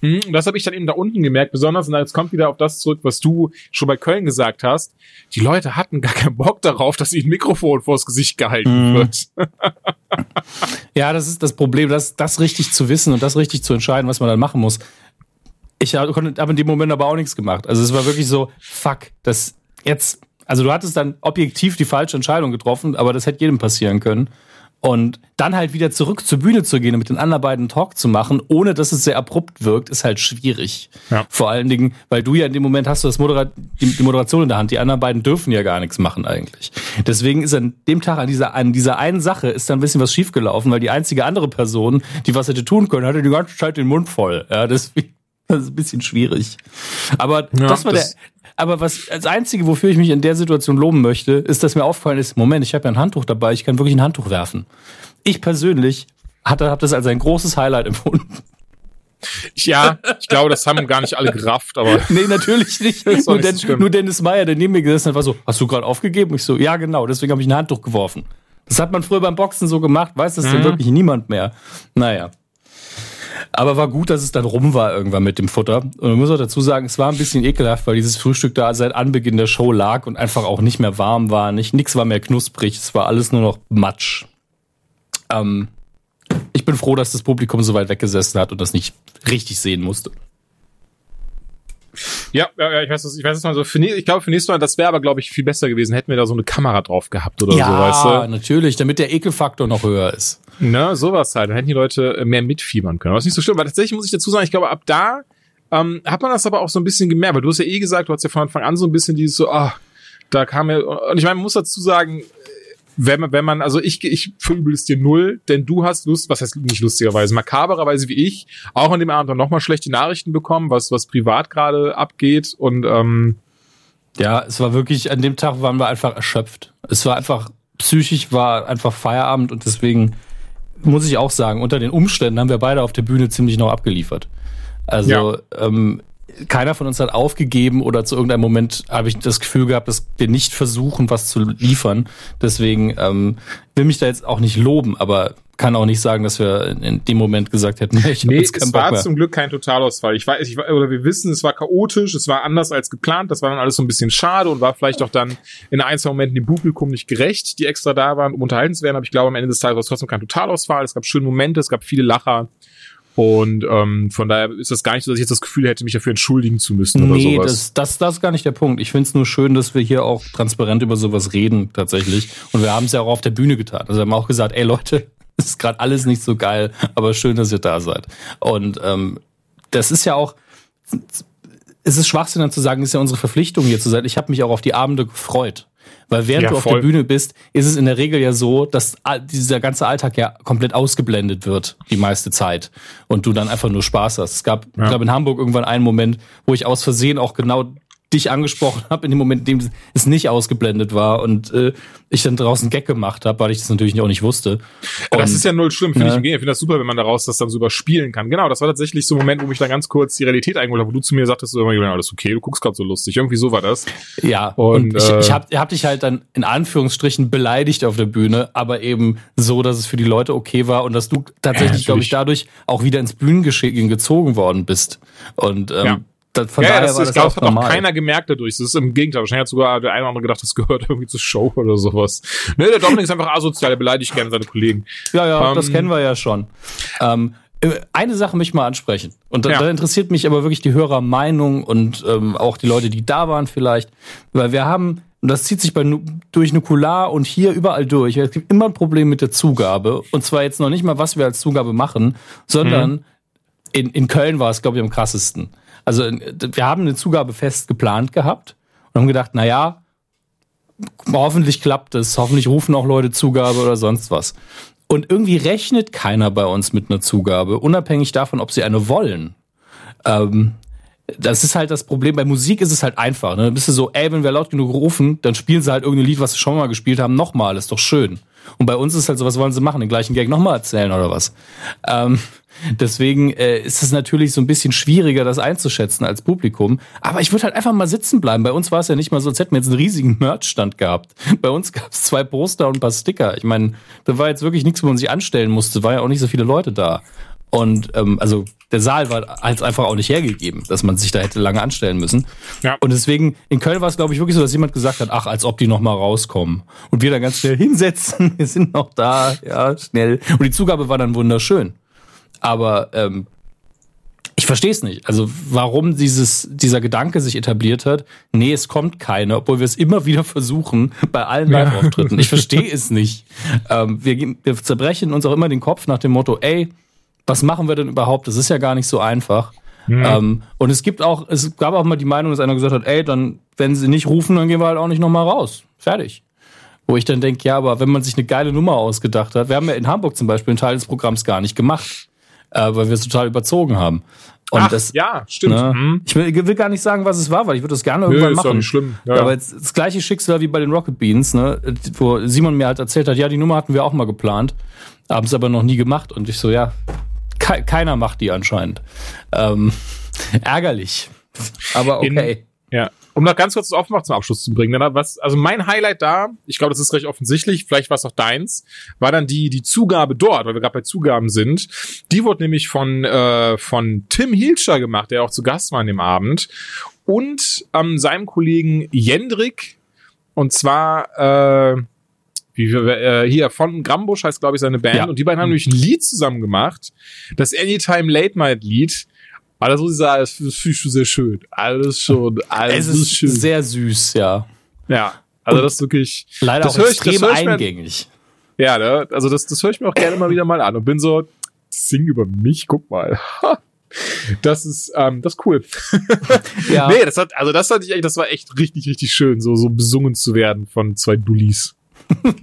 Mhm, das habe ich dann eben da unten gemerkt, besonders, und jetzt kommt wieder auf das zurück, was du schon bei Köln gesagt hast. Die Leute hatten gar keinen Bock darauf, dass ihnen ein Mikrofon vors Gesicht gehalten mhm. wird. ja, das ist das Problem, das, das richtig zu wissen und das richtig zu entscheiden, was man dann machen muss. Ich habe in dem Moment aber auch nichts gemacht. Also es war wirklich so, fuck, das jetzt, also du hattest dann objektiv die falsche Entscheidung getroffen, aber das hätte jedem passieren können. Und dann halt wieder zurück zur Bühne zu gehen und mit den anderen beiden Talk zu machen, ohne dass es sehr abrupt wirkt, ist halt schwierig. Ja. Vor allen Dingen, weil du ja in dem Moment hast du das Modera die, die Moderation in der Hand. Die anderen beiden dürfen ja gar nichts machen eigentlich. Deswegen ist an dem Tag an dieser, an dieser einen Sache ist da ein bisschen was schiefgelaufen, weil die einzige andere Person, die was hätte tun können, hatte die ganze Zeit den Mund voll. Ja, deswegen, das ist ein bisschen schwierig. Aber Ja, das war das- der, aber was als einzige, wofür ich mich in der Situation loben möchte, ist, dass mir aufgefallen ist, Moment, ich habe ja ein Handtuch dabei, ich kann wirklich ein Handtuch werfen. Ich persönlich hatte habe das als ein großes Highlight empfunden. Ja, ich glaube, das haben gar nicht alle gerafft, aber Nee, natürlich nicht. nur, nicht Den, schlimm. nur Dennis Meyer, der neben mir gesessen hat, war so, hast du gerade aufgegeben? Ich so, ja genau, deswegen habe ich ein Handtuch geworfen. Das hat man früher beim Boxen so gemacht, weiß das denn Mhm. wirklich niemand mehr. Naja. Aber war gut, dass es dann rum war irgendwann mit dem Futter. Und man muss auch dazu sagen, es war ein bisschen ekelhaft, weil dieses Frühstück da seit Anbeginn der Show lag und einfach auch nicht mehr warm war. Nicht, nix war mehr knusprig, es war alles nur noch Matsch. Ähm, ich bin froh, dass das Publikum so weit weggesessen hat und das nicht richtig sehen musste. ja, ja, ja, ich weiß das, ich weiß das mal so. Für, ich glaube, für nächstes Mal, das wäre aber, glaube ich, viel besser gewesen, hätten wir da so eine Kamera drauf gehabt oder so, weißt du? natürlich, damit der Ekelfaktor noch höher ist. Ne, sowas halt. Dann hätten die Leute äh, mehr mitfiebern können. Aber ist nicht so schlimm, weil tatsächlich muss ich dazu sagen, ich glaube, ab da ähm, hat man das aber auch so ein bisschen gemerkt, weil du hast ja eh gesagt, du hast ja von Anfang an so ein bisschen dieses so, ah, da kam ja, und ich meine, man muss dazu sagen, wenn man, wenn man, also ich, ich verübel es dir null, denn du hast Lust, was heißt nicht lustigerweise, makabererweise wie ich, auch an dem Abend dann nochmal schlechte Nachrichten bekommen, was, was privat gerade abgeht und, ähm, Ja, es war wirklich, an dem Tag waren wir einfach erschöpft. Es war einfach, psychisch war einfach Feierabend und deswegen muss ich auch sagen, unter den Umständen haben wir beide auf der Bühne ziemlich noch abgeliefert. Also Ja. ähm, keiner von uns hat aufgegeben oder zu irgendeinem Moment habe ich das Gefühl gehabt, dass wir nicht versuchen, was zu liefern. Deswegen ähm, will mich da jetzt auch nicht loben, aber kann auch nicht sagen, dass wir in- dem Moment gesagt hätten, ich Nee, es Bock war mehr. zum Glück kein Totalausfall. Ich weiß, ich, oder wir wissen, es war chaotisch, es war anders als geplant, das war dann alles so ein bisschen schade und war vielleicht auch dann in ein, zwei Momenten dem Publikum nicht gerecht, die extra da waren, um unterhalten zu werden. Aber ich glaube, am Ende des Tages war es trotzdem kein Totalausfall. Es gab schöne Momente, es gab viele Lacher. Und ähm, von daher ist das gar nicht so, dass ich jetzt das Gefühl hätte, mich dafür entschuldigen zu müssen oder Nee, sowas. das, das, das ist gar nicht der Punkt. Ich finde es nur schön, dass wir hier auch transparent über sowas reden, tatsächlich. Und wir haben es ja auch auf der Bühne getan. Also wir haben auch gesagt, ey Leute, es ist gerade alles nicht so geil, aber schön, dass ihr da seid. Und ähm, das ist ja auch, es ist Schwachsinn dann zu sagen, es ist ja unsere Verpflichtung hier zu sein. Ich habe mich auch auf die Abende gefreut. Weil während Ja, du auf voll. der Bühne bist, ist es in der Regel ja so, dass dieser ganze Alltag ja komplett ausgeblendet wird, die meiste Zeit. Und du dann einfach nur Spaß hast. Es gab, Ja. ich glaube, in Hamburg irgendwann einen Moment, wo ich aus Versehen auch genau dich angesprochen habe, in dem Moment, in dem es nicht ausgeblendet war und äh, ich dann draußen Gag gemacht habe, weil ich das natürlich auch nicht wusste. Ja, das Und- ist ja null schlimm, finde Ja. ich im Gegenteil. Ich finde das super, wenn man daraus das dann so überspielen kann. Genau, das war tatsächlich so ein Moment, wo mich dann ganz kurz die Realität eingeholt hat, wo du zu mir sagtest, so, Julian, alles okay, du guckst gerade so lustig. Irgendwie so war das. Ja, Und, und, ich, äh, ich habe hab dich halt dann in Anführungsstrichen beleidigt auf der Bühne, aber eben so, dass es für die Leute okay war und dass du tatsächlich, Ja, glaube ich, dadurch auch wieder ins Bühnengeschehen gezogen worden bist. Und ähm, Ja. Das, von ja, daher das, war ist, das glaub, auch das hat auch normal. keiner gemerkt dadurch. Das ist im Gegenteil. Wahrscheinlich hat sogar der eine oder andere gedacht, das gehört irgendwie zur Show oder sowas. Ne, der Dominik ist einfach asozial, der beleidigt gerne seine Kollegen. Ja, ja, Ähm, das kennen wir ja schon. Ähm, äh, eine Sache möchte ich mal ansprechen. Und da, Ja. da interessiert mich aber wirklich die Hörermeinung und ähm, auch die Leute, die da waren vielleicht. Weil wir haben, und das zieht sich bei, durch Nukular und hier überall durch, es gibt immer ein Problem mit der Zugabe. Und zwar jetzt noch nicht mal, was wir als Zugabe machen, sondern Mhm. in, in Köln war es, glaube ich, am krassesten. Also wir haben eine Zugabe fest geplant gehabt und haben gedacht, na ja, hoffentlich klappt es, hoffentlich rufen auch Leute Zugabe oder sonst was. Und irgendwie rechnet keiner bei uns mit einer Zugabe, unabhängig davon, ob sie eine wollen. Ähm, das ist halt das Problem. Bei Musik ist es halt einfach. Ne? Dann bist du so, ey, wenn wir laut genug rufen, dann spielen sie halt irgendein Lied, was sie schon mal gespielt haben, nochmal. Ist doch schön. Und bei uns ist halt so, was wollen sie machen? Den gleichen Gag nochmal erzählen oder was? Ähm, deswegen äh, ist es natürlich so ein bisschen schwieriger, das einzuschätzen als Publikum. Aber ich würde halt einfach mal sitzen bleiben. Bei uns war es ja nicht mal so, als hätten wir jetzt einen riesigen Merchstand gehabt. Bei uns gab es zwei Poster und ein paar Sticker. Ich meine, da war jetzt wirklich nichts, wo man sich anstellen musste. War ja auch nicht so viele Leute da. Und ähm, also der Saal war halt einfach auch nicht hergegeben, dass man sich da hätte lange anstellen müssen. Ja. Und deswegen, in Köln war es, glaube ich, wirklich so, dass jemand gesagt hat, ach, als ob die noch mal rauskommen. Und wir dann ganz schnell hinsetzen, wir sind noch da, ja, schnell. Und die Zugabe war dann wunderschön. Aber ähm, ich verstehe es nicht. Also warum dieses, dieser Gedanke sich etabliert hat, nee, es kommt keine, obwohl wir es immer wieder versuchen bei allen Live-Auftritten. Ich verstehe es nicht. Ähm, wir, wir zerbrechen uns auch immer den Kopf nach dem Motto, ey, was machen wir denn überhaupt? Das ist ja gar nicht so einfach. Mhm. Ähm, und es gibt auch, es gab auch mal die Meinung, dass einer gesagt hat, ey, dann, wenn sie nicht rufen, dann gehen wir halt auch nicht nochmal raus. Fertig. Wo ich dann denke, ja, aber wenn man sich eine geile Nummer ausgedacht hat, wir haben ja in Hamburg zum Beispiel einen Teil des Programms gar nicht gemacht äh, weil wir es total überzogen haben. Und Ach, das, ja, stimmt. Ne, mhm. Ich will, will, gar nicht sagen, was es war, weil ich würde das gerne irgendwann Nö, ist machen. Doch nicht schlimm. Ja, aber jetzt das gleiche Schicksal wie bei den Rocket Beans, ne, wo Simon mir halt erzählt hat, ja, die Nummer hatten wir auch mal geplant, haben es aber noch nie gemacht. Und ich so, ja, ke keiner macht die anscheinend. Ähm, ärgerlich. Aber okay. In, ja, um noch ganz kurz das Offenbach zum Abschluss zu bringen, was, also mein Highlight da, ich glaube, das ist recht offensichtlich, vielleicht war es auch deins, war dann die, die Zugabe dort, weil wir gerade bei Zugaben sind. Die wurde nämlich von, äh, von Tim Hilscher gemacht, der auch zu Gast war an dem Abend. Und ähm, seinem Kollegen Jendrik, und zwar, äh, wie, äh, hier von Grambusch heißt, glaube ich, seine Band. Ja. Und die beiden haben nämlich ein Lied zusammen gemacht. Das Anytime Late Night Lied. Aber das muss ich sagen, das finde ich schon sehr schön. Alles schon, alles es ist schön. sehr süß, ja. Ja, also Und das ist wirklich. Leider das auch extrem ich, das eingängig. Mir, ja, ne? Also das, das höre ich mir auch gerne mal wieder mal an und bin so, sing über mich, guck mal. Das ist, ähm, das ist cool. ja. Nee, das hat, also das fand ich echt, das war echt richtig, richtig schön, so, so besungen zu werden von zwei Dullis.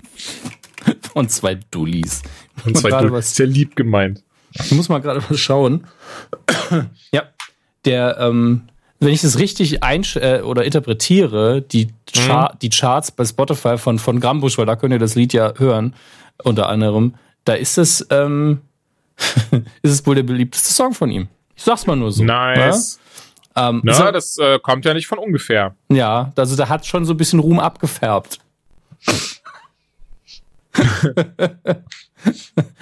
von zwei Dullis. Von zwei Dullis. Sehr lieb gemeint. Ich muss mal gerade was schauen. ja, der, ähm, wenn ich das richtig einsch äh, oder interpretiere, die, Char mhm. die Charts bei Spotify von, von Grambusch, weil da könnt ihr das Lied ja hören, unter anderem, da ist es, ähm, ist es wohl der beliebteste Song von ihm. Ich sag's mal nur so. Nice. Ja? Ähm, Na, das äh, kommt ja nicht von ungefähr. Ja, also da hat schon so ein bisschen Ruhm abgefärbt.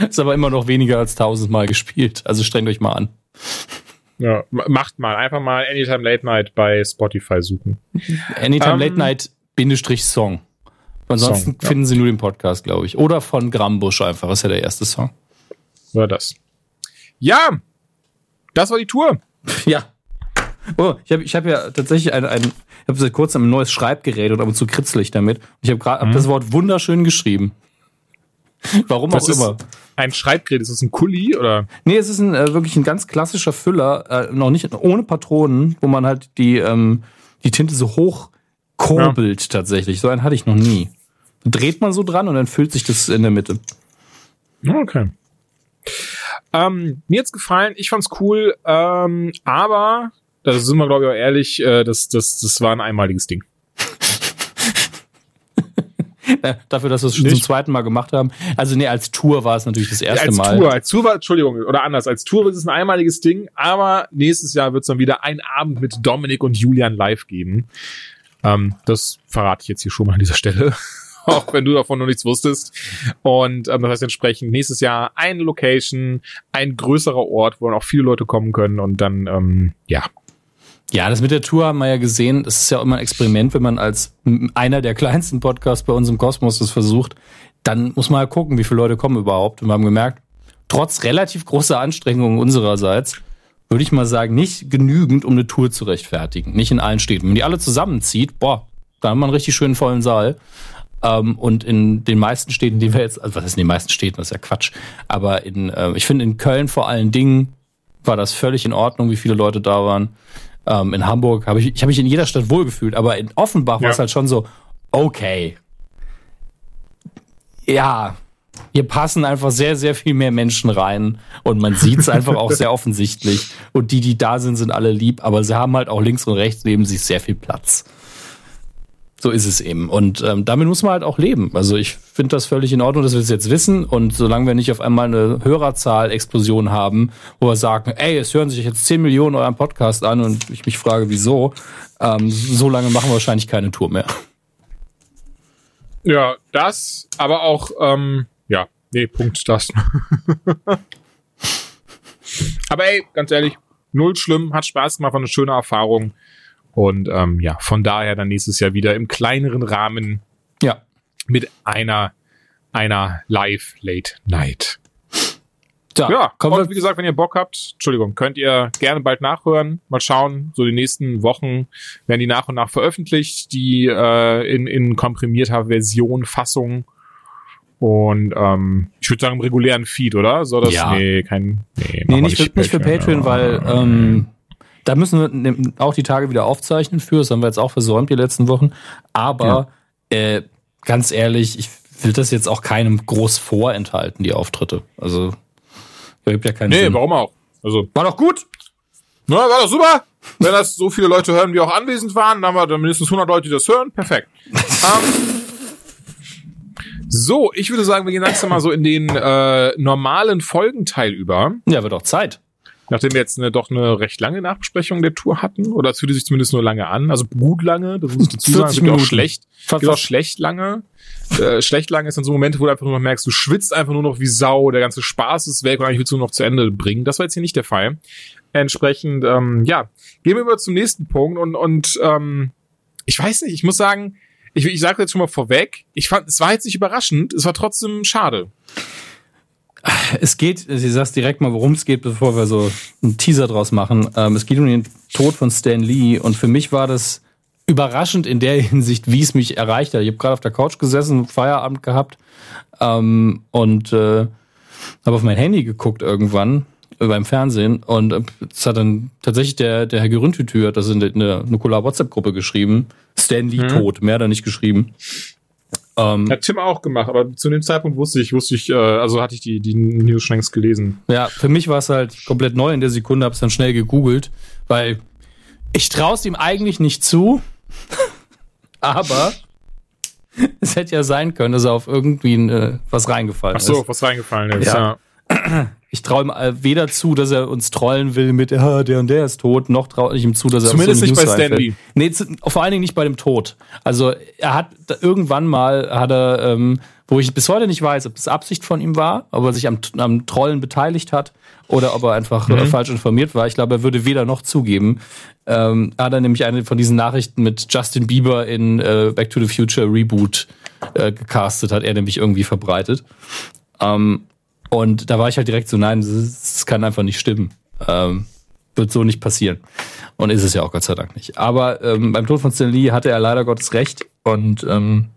Ist aber immer noch weniger als tausendmal gespielt. Also strengt euch mal an. Ja, macht mal. Einfach mal Anytime Late Night bei Spotify suchen. Anytime um, Late ähm, Night Bindestrich Song. Ansonsten Song, ja. finden Sie nur den Podcast, glaube ich. Oder von Grambusch einfach. Das ist ja der erste Song. War das. Ja, das war die Tour. Ja. Oh, ich habe ich hab ja tatsächlich ein, ein ich habe seit kurzem ein neues Schreibgerät und ab und zu kritzel ich damit. Ich habe gerade mhm. hab das Wort wunderschön geschrieben. Warum Was auch immer. Ein Schreibgerät, ist das ein Kuli oder? Nee, es ist ein, äh, wirklich ein ganz klassischer Füller, äh, noch nicht ohne Patronen, wo man halt die, ähm, die Tinte so hoch kurbelt ja. tatsächlich. So einen hatte ich noch nie. Dreht man so dran und dann füllt sich das in der Mitte. Okay. Ähm, mir hat's gefallen, ich fand's cool, ähm, aber da sind wir, glaube ich, auch ehrlich, äh, das, das, das war ein einmaliges Ding. Dafür, dass wir es schon zum zweiten Mal gemacht haben. Also nee, als Tour war es natürlich das erste als Mal. Als Tour, als Tour war, Entschuldigung, oder anders, als Tour ist es ein einmaliges Ding, aber nächstes Jahr wird es dann wieder einen Abend mit Dominik und Julian live geben. Ähm, das verrate ich jetzt hier schon mal an dieser Stelle. auch wenn du davon noch nichts wusstest. Und ähm, das heißt entsprechend nächstes Jahr eine Location, ein größerer Ort, wo dann auch viele Leute kommen können und dann, ähm, ja, ja, das mit der Tour haben wir ja gesehen. Das ist ja immer ein Experiment, wenn man als einer der kleinsten Podcasts bei uns im Kosmos das versucht. Dann muss man ja gucken, wie viele Leute kommen überhaupt. Und wir haben gemerkt, trotz relativ großer Anstrengungen unsererseits, würde ich mal sagen, nicht genügend, um eine Tour zu rechtfertigen. Nicht in allen Städten. Wenn man die alle zusammenzieht, boah, da haben wir einen richtig schönen vollen Saal. Ähm, und in den meisten Städten, die wir jetzt, also was ist in den meisten Städten, das ist ja Quatsch. Aber in, äh, ich finde in Köln vor allen Dingen war das völlig in Ordnung, wie viele Leute da waren. Ähm, in Hamburg habe ich, ich habe mich in jeder Stadt wohlgefühlt, aber in Offenbach ja. war es halt schon so, okay. Ja, hier passen einfach sehr, sehr viel mehr Menschen rein und man sieht es einfach auch sehr offensichtlich. Und die, die da sind, sind alle lieb, aber sie haben halt auch links und rechts neben sich sehr viel Platz. So ist es eben. Und ähm, damit muss man halt auch leben. Also ich finde das völlig in Ordnung, dass wir es jetzt wissen. Und solange wir nicht auf einmal eine Hörerzahl-Explosion haben, wo wir sagen, ey, es hören sich jetzt 10 Millionen euren Podcast an und ich mich frage, wieso, ähm, so lange machen wir wahrscheinlich keine Tour mehr. Ja, das, aber auch, ähm, ja, nee, Punkt, das. aber ey, ganz ehrlich, null schlimm, hat Spaß gemacht, war eine schöne Erfahrung. Und ähm, ja, von daher dann nächstes Jahr wieder im kleineren Rahmen. Ja. Mit einer, einer Live Late Night. Ja, ja und wie gesagt, wenn ihr Bock habt, Entschuldigung, könnt ihr gerne bald nachhören. Mal schauen, so die nächsten Wochen werden die nach und nach veröffentlicht, die äh, in, in komprimierter Version, Fassung. Und ähm, ich würde sagen im regulären Feed, oder? So das ja. nee, kein nee, nee nicht, nicht, nicht für Patreon, weil ähm, da müssen wir ne, auch die Tage wieder aufzeichnen für. Das haben wir jetzt auch versäumt die letzten Wochen. Aber ja. äh, ganz ehrlich, ich will das jetzt auch keinem groß vorenthalten, die Auftritte. Also Gibt ja keinen nee, Sinn. warum auch? Also, war doch gut. Na, war doch super. Wenn das so viele Leute hören, wie auch anwesend waren, dann haben wir dann mindestens 100 Leute, die das hören. Perfekt. um, ähm, so, ich würde sagen, wir gehen langsam mal so in den äh, normalen Folgenteil über. Ja, wird auch Zeit. Nachdem wir jetzt eine, doch eine recht lange Nachbesprechung der Tour hatten, oder es fühlte sich zumindest nur lange an, also gut lange, das muss ich dazu sagen, es auch schlecht, fast, auch schlecht lange. Äh, schlecht lange ist dann so Momente, wo du einfach nur noch merkst, du schwitzt einfach nur noch wie Sau, der ganze Spaß ist weg und eigentlich willst du nur noch zu Ende bringen. Das war jetzt hier nicht der Fall. Entsprechend, ähm, ja, gehen wir über zum nächsten Punkt und, und ähm, ich weiß nicht, ich muss sagen, ich, ich sage jetzt schon mal vorweg, ich fand, es war jetzt nicht überraschend, es war trotzdem schade. Es geht, ich sag's direkt mal, worum es geht, bevor wir so einen Teaser draus machen. Ähm, es geht um den Tod von Stan Lee und für mich war das überraschend in der Hinsicht, wie es mich erreicht hat. Ich habe gerade auf der Couch gesessen, Feierabend gehabt ähm, und äh, habe auf mein Handy geguckt irgendwann äh, beim Fernsehen und äh, es hat dann tatsächlich der, der Herr Gerüntütü hat das in eine Nukular WhatsApp-Gruppe geschrieben. Stan Lee mhm. tot, mehr er nicht geschrieben. Ähm, Hat Tim auch gemacht, aber zu dem Zeitpunkt wusste ich, wusste ich, äh, also hatte ich die, die News schon längst gelesen. Ja, für mich war es halt komplett neu in der Sekunde, hab's dann schnell gegoogelt, weil ich traue es ihm eigentlich nicht zu, aber es hätte ja sein können, dass er auf irgendwie äh, was reingefallen ist. Ach so, ist. was reingefallen ist, ja. ja. Ich traue ihm äh, weder zu, dass er uns trollen will mit, ah, der und der ist tot, noch traue ich ihm zu, dass er Zumindest nicht bei Stanley. Nee, vor allen Dingen nicht bei dem Tod. Also er hat irgendwann mal, hat er, ähm, wo ich bis heute nicht weiß, ob das Absicht von ihm war, ob er sich am, am Trollen beteiligt hat oder ob er einfach äh, mhm. falsch informiert war. Ich glaube, er würde weder noch zugeben. Ähm, hat er nämlich eine von diesen Nachrichten mit Justin Bieber in äh, Back to the Future Reboot äh, gecastet, hat er nämlich irgendwie verbreitet. Ähm, und da war ich halt direkt so, nein, das, kann einfach nicht stimmen. Ähm, wird so nicht passieren. Und ist es ja auch Gott sei Dank nicht. Aber ähm, beim Tod von Stan Lee hatte er leider Gottes recht. Und ähm,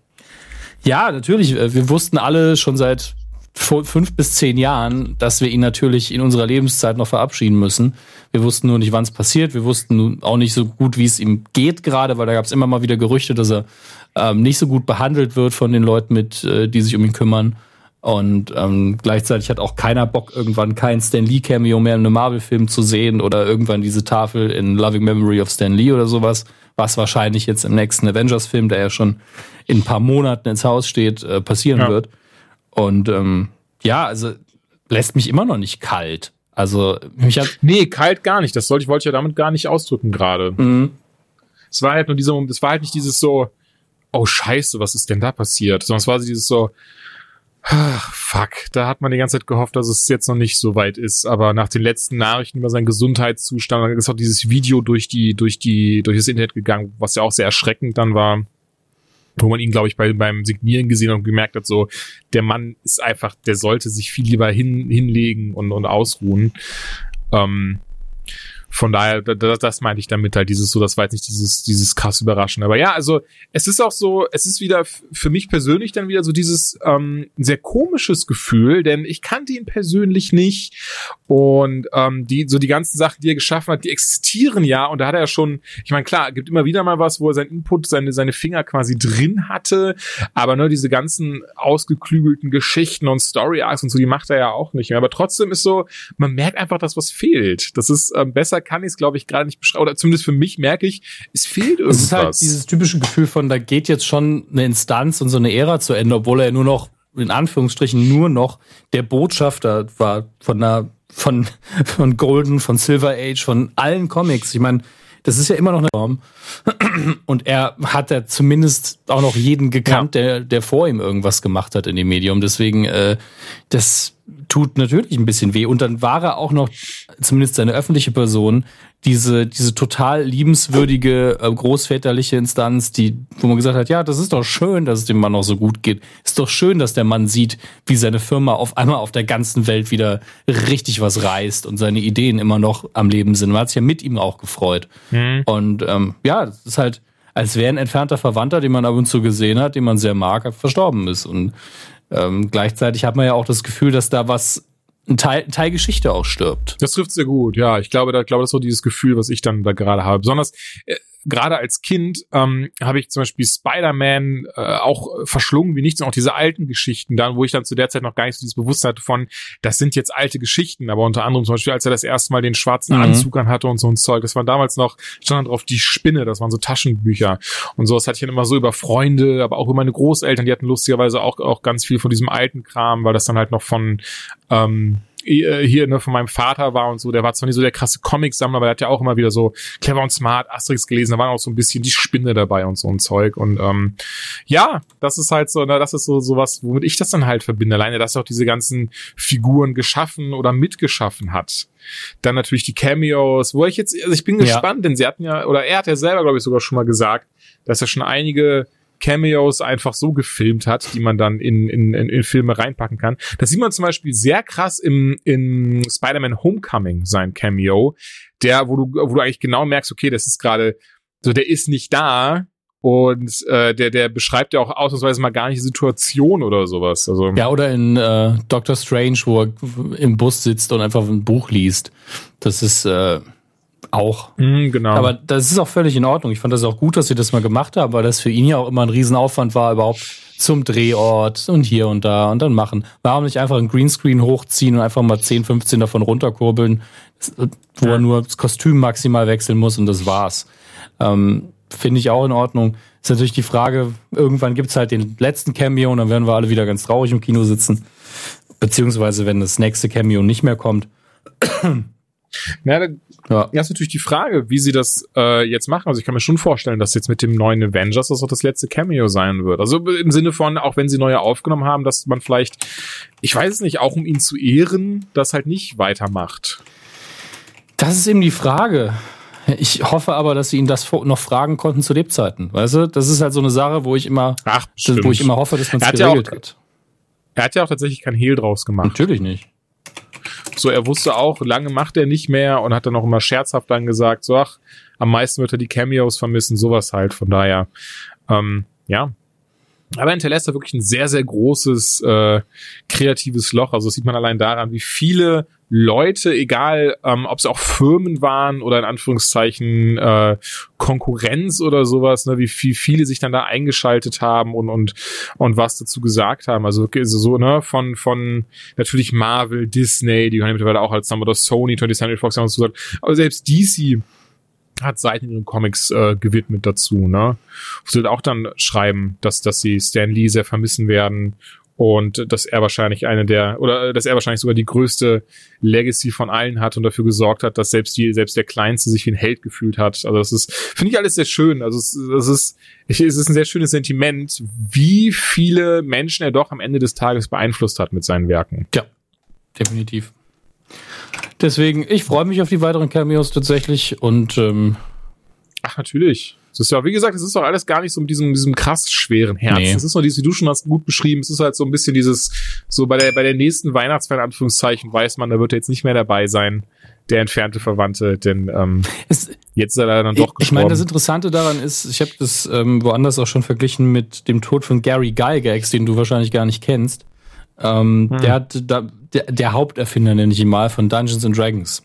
ja, natürlich, äh, wir wussten alle schon seit fünf bis zehn Jahren, dass wir ihn natürlich in unserer Lebenszeit noch verabschieden müssen. Wir wussten nur nicht, wann es passiert. Wir wussten auch nicht so gut, wie es ihm geht gerade, weil da gab es immer mal wieder Gerüchte, dass er ähm, nicht so gut behandelt wird von den Leuten, mit, äh, die sich um ihn kümmern. Und ähm, gleichzeitig hat auch keiner Bock, irgendwann kein Stan Lee Cameo mehr in einem Marvel-Film zu sehen oder irgendwann diese Tafel in Loving Memory of Stan Lee oder sowas, was wahrscheinlich jetzt im nächsten Avengers-Film, der ja schon in ein paar Monaten ins Haus steht, äh, passieren ja. wird. Und ähm, ja, also lässt mich immer noch nicht kalt. Also mich hat nee kalt gar nicht. Das sollte ich wollte ich ja damit gar nicht ausdrücken gerade. Mhm. Es war halt nur dieser, das war halt nicht dieses so, oh Scheiße, was ist denn da passiert, sondern es war dieses so, Ach, fuck, da hat man die ganze Zeit gehofft, dass es jetzt noch nicht so weit ist. Aber nach den letzten Nachrichten über seinen Gesundheitszustand, ist auch dieses Video durch die, durch die, durch das Internet gegangen, was ja auch sehr erschreckend dann war. Wo man ihn, glaube ich, bei, beim Signieren gesehen und gemerkt hat, so, der Mann ist einfach, der sollte sich viel lieber hin, hinlegen und, und ausruhen. Ähm, von daher, das, das meinte ich damit halt, dieses so, das war jetzt nicht dieses, dieses krass überraschend. Aber ja, also es ist auch so, es ist wieder für mich persönlich dann wieder so dieses ähm, sehr komisches Gefühl, denn ich kannte ihn persönlich nicht und ähm, die so die ganzen Sachen, die er geschaffen hat, die existieren ja und da hat er ja schon, ich meine klar, gibt immer wieder mal was, wo er sein Input, seine seine Finger quasi drin hatte, aber ne, diese ganzen ausgeklügelten Geschichten und Story Arcs und so, die macht er ja auch nicht mehr. Aber trotzdem ist so, man merkt einfach, dass was fehlt. Das ist ähm, besser kann ich es, glaube ich, gerade nicht beschreiben. Oder zumindest für mich merke ich, es fehlt irgendwas. Es ist halt dieses typische Gefühl von, da geht jetzt schon eine Instanz und so eine Ära zu Ende, obwohl er nur noch, in Anführungsstrichen, nur noch der Botschafter war von einer, von, von Golden, von Silver Age, von allen Comics. Ich meine, das ist ja immer noch eine Form. Und er hat ja zumindest auch noch jeden gekannt, ja. der, der vor ihm irgendwas gemacht hat in dem Medium. Deswegen, äh, das, tut natürlich ein bisschen weh. Und dann war er auch noch, zumindest seine öffentliche Person, diese, diese total liebenswürdige äh, großväterliche Instanz, die, wo man gesagt hat, ja, das ist doch schön, dass es dem Mann auch so gut geht. Ist doch schön, dass der Mann sieht, wie seine Firma auf einmal auf der ganzen Welt wieder richtig was reißt und seine Ideen immer noch am Leben sind. Man hat sich ja mit ihm auch gefreut. Mhm. Und ähm, ja, das ist halt, als wäre ein entfernter Verwandter, den man ab und zu gesehen hat, den man sehr mag, verstorben ist. Und ähm, gleichzeitig hat man ja auch das Gefühl, dass da was ein Teil, ein Teil Geschichte auch stirbt. Das trifft sehr gut, ja. Ich glaube, da glaube das ist so dieses Gefühl, was ich dann da gerade habe. Besonders äh, gerade als Kind ähm, habe ich zum Beispiel Spider-Man äh, auch verschlungen wie nichts und auch diese alten Geschichten dann, wo ich dann zu der Zeit noch gar nicht so dieses Bewusstsein hatte von, das sind jetzt alte Geschichten, aber unter anderem zum Beispiel, als er das erste Mal den schwarzen mhm. Anzug anhatte und so ein Zeug, das war damals noch, stand dann drauf die Spinne, das waren so Taschenbücher und so, das hatte ich dann immer so über Freunde, aber auch über meine Großeltern, die hatten lustigerweise auch, auch ganz viel von diesem alten Kram, weil das dann halt noch von ähm, äh, hier ne, von meinem Vater war und so, der war zwar nicht so der krasse Comic-Sammler, aber der hat ja auch immer wieder so clever und smart Asterix gelesen, da war auch so ein bisschen die Spinne dabei und so ein Zeug und ähm, ja, das ist halt so, ne, das ist so sowas, womit ich das dann halt verbinde, alleine, dass er auch diese ganzen Figuren geschaffen oder mitgeschaffen hat. Dann natürlich die Cameos, wo ich jetzt, also ich bin gespannt, ja. denn sie hatten ja, oder er hat ja selber, glaube ich, sogar schon mal gesagt, dass er schon einige Cameos einfach so gefilmt hat, die man dann in, in, in, in Filme reinpacken kann. Das sieht man zum Beispiel sehr krass im, in Spider-Man Homecoming, sein Cameo, der, wo du, wo du eigentlich genau merkst, okay, das ist gerade, so der ist nicht da, und äh, der, der beschreibt ja auch ausnahmsweise mal gar nicht die Situation oder sowas. Also ja, oder in äh, Doctor Strange, wo er im Bus sitzt und einfach ein Buch liest. Das ist äh, auch. Mm, genau. Aber das ist auch völlig in Ordnung. Ich fand das auch gut, dass sie das mal gemacht haben, weil das für ihn ja auch immer ein Riesenaufwand war, überhaupt zum Drehort und hier und da und dann machen. Warum nicht einfach ein Greenscreen hochziehen und einfach mal 10, 15 davon runterkurbeln, wo ja. er nur das Kostüm maximal wechseln muss und das war's. Ähm, Finde ich auch in Ordnung. Ist natürlich die Frage, irgendwann gibt's halt den letzten Cameo und dann werden wir alle wieder ganz traurig im Kino sitzen. Beziehungsweise, wenn das nächste Cameo nicht mehr kommt. Na, da ja. ist natürlich die Frage, wie sie das äh, jetzt machen. Also ich kann mir schon vorstellen, dass jetzt mit dem neuen Avengers das auch das letzte Cameo sein wird. Also im Sinne von, auch wenn sie neue aufgenommen haben, dass man vielleicht, ich weiß es nicht, auch um ihn zu ehren, das halt nicht weitermacht. Das ist eben die Frage. Ich hoffe aber, dass sie ihn das noch fragen konnten zu Lebzeiten. Weißt du, das ist halt so eine Sache, wo ich immer, Ach, wo ich immer hoffe, dass man es geregelt ja auch, hat. Er hat ja auch tatsächlich kein Hehl draus gemacht. Natürlich nicht. So, er wusste auch, lange macht er nicht mehr und hat dann auch immer scherzhaft dann gesagt, so, ach, am meisten wird er die Cameos vermissen, sowas halt. Von daher, ähm, ja, aber hinterlässt er wirklich ein sehr, sehr großes äh, kreatives Loch. Also das sieht man allein daran, wie viele Leute, egal ähm, ob es auch Firmen waren oder in Anführungszeichen äh, Konkurrenz oder sowas, ne, wie viel viele sich dann da eingeschaltet haben und und und was dazu gesagt haben. Also so ne von von natürlich Marvel, Disney, die gehören mittlerweile auch als Nummer oder Sony, 20th Century Fox haben so gesagt, aber selbst DC hat Seiten in den Comics äh, gewidmet dazu, ne? Wo auch dann schreiben, dass dass sie Stan Lee sehr vermissen werden und dass er wahrscheinlich eine der oder dass er wahrscheinlich sogar die größte Legacy von allen hat und dafür gesorgt hat, dass selbst die selbst der kleinste sich wie ein Held gefühlt hat. Also das ist finde ich alles sehr schön. Also es, es ist es ist ein sehr schönes Sentiment, wie viele Menschen er doch am Ende des Tages beeinflusst hat mit seinen Werken. Ja, definitiv. Deswegen, ich freue mich auf die weiteren Cameos tatsächlich und ähm, ach natürlich. Es ist ja, wie gesagt, es ist doch alles gar nicht so mit diesem, diesem krass schweren Herz. Nee. Es ist nur dieses, wie du schon hast gut beschrieben, es ist halt so ein bisschen dieses, so bei der, bei der nächsten Weihnachtsfeier, Anführungszeichen, weiß man, da wird er jetzt nicht mehr dabei sein, der entfernte Verwandte, denn ähm, es, jetzt ist er dann doch gestorben. Ich meine, das Interessante daran ist, ich habe das ähm, woanders auch schon verglichen mit dem Tod von Gary Gygax, den du wahrscheinlich gar nicht kennst. Ähm, hm. Der hat da, der, der Haupterfinder, nenne ich ihn mal, von Dungeons and Dragons.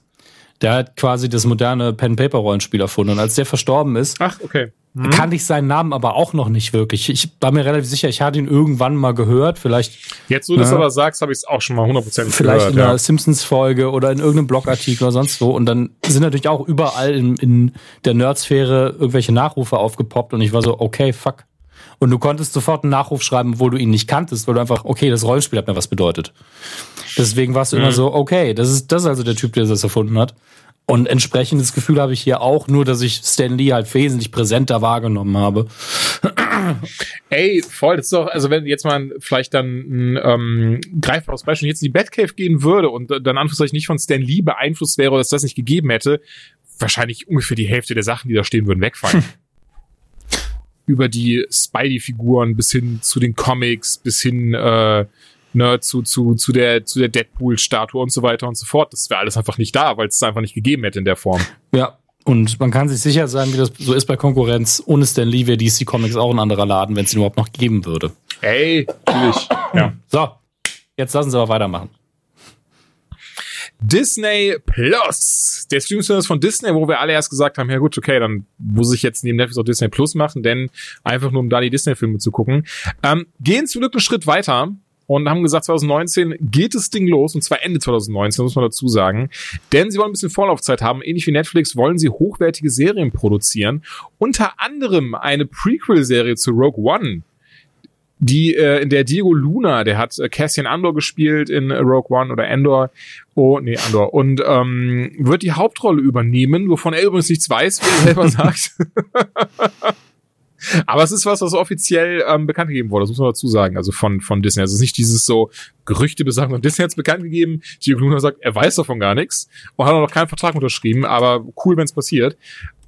Der hat quasi das moderne Pen-Paper-Rollenspiel erfunden. Und als der verstorben ist, Ach, okay. Mhm. kannte ich seinen Namen aber auch noch nicht wirklich. Ich war mir relativ sicher, ich hatte ihn irgendwann mal gehört. Vielleicht. Jetzt, wo du das aber sagst, habe ich es auch schon mal hundertprozentig gehört. Vielleicht in einer ja. Simpsons-Folge oder in irgendeinem Blogartikel oder sonst wo. Und dann sind natürlich auch überall in, in der Nerdsphäre irgendwelche Nachrufe aufgepoppt. Und ich war so, okay, fuck. Und du konntest sofort einen Nachruf schreiben, obwohl du ihn nicht kanntest, weil du einfach, okay, das Rollenspiel hat mir was bedeutet. Deswegen warst du mhm. immer so, okay, das ist, das ist also der Typ, der das erfunden hat. Und entsprechendes Gefühl habe ich hier auch, nur dass ich Stan Lee halt wesentlich präsenter wahrgenommen habe. Ey, voll, das ist doch, also wenn jetzt mal vielleicht dann ein ähm, greifbares Beispiel jetzt in die Batcave gehen würde und dann Anführungszeichen nicht von Stan Lee beeinflusst wäre oder es das nicht gegeben hätte, wahrscheinlich ungefähr die Hälfte der Sachen, die da stehen würden, wegfallen. Über die Spidey-Figuren bis hin zu den Comics, bis hin äh, ne, zu, zu, zu der, zu der Deadpool-Statue und so weiter und so fort. Das wäre alles einfach nicht da, weil es es einfach nicht gegeben hätte in der Form. Ja, und man kann sich sicher sein, wie das so ist bei Konkurrenz. Ohne Stan Lee wäre DC Comics auch ein anderer Laden, wenn es ihn überhaupt noch geben würde. Ey, natürlich. ja. So, jetzt lassen Sie aber weitermachen. Disney Plus. Der Streaming-Service von Disney, wo wir alle erst gesagt haben, ja gut, okay, dann muss ich jetzt neben Netflix auch Disney Plus machen, denn einfach nur um da die Disney-Filme zu gucken. Ähm, gehen zum Glück einen Schritt weiter und haben gesagt, 2019 geht das Ding los und zwar Ende 2019, muss man dazu sagen. Denn sie wollen ein bisschen Vorlaufzeit haben. Ähnlich wie Netflix wollen sie hochwertige Serien produzieren. Unter anderem eine Prequel-Serie zu Rogue One die äh, in der Diego Luna, der hat äh, Cassian Andor gespielt in Rogue One oder Andor, oh nee Andor und ähm, wird die Hauptrolle übernehmen, wovon er übrigens nichts weiß, wie er selber sagt. Aber es ist was, was offiziell ähm, bekannt gegeben wurde, das muss man dazu sagen, also von, von Disney. Also es ist nicht dieses so Gerüchte besagen, und Disney hat es bekannt gegeben, Diego Luna sagt, er weiß davon gar nichts und hat auch noch keinen Vertrag unterschrieben, aber cool, wenn es passiert.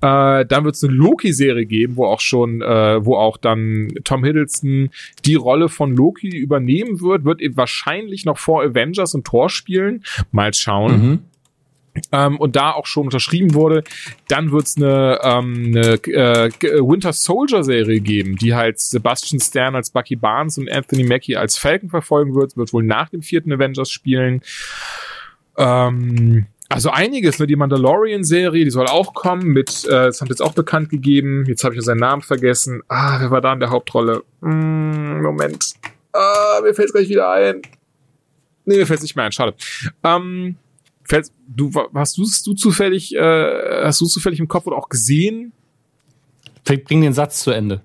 Äh, dann wird es eine Loki-Serie geben, wo auch schon, äh, wo auch dann Tom Hiddleston die Rolle von Loki übernehmen wird, wird eben wahrscheinlich noch vor Avengers und Thor spielen. Mal schauen. Mhm. Ähm, und da auch schon unterschrieben wurde, dann wird's eine, ähm, eine äh, Winter Soldier Serie geben, die halt Sebastian Stan als Bucky Barnes und Anthony Mackie als Falcon verfolgen wird, wird wohl nach dem vierten Avengers spielen. Ähm, also einiges, ne? Die Mandalorian-Serie, die soll auch kommen mit, äh, das haben jetzt auch bekannt gegeben. Jetzt habe ich seinen Namen vergessen. Ah, wer war da in der Hauptrolle? Mm, Moment. Ah, mir fällt's gleich wieder ein. Nee, mir fällt's nicht mehr ein, schade. Ähm, fällt, du, hast du, du zufällig, äh, hast du zufällig im Kopf oder auch gesehen? Bring den Satz zu Ende.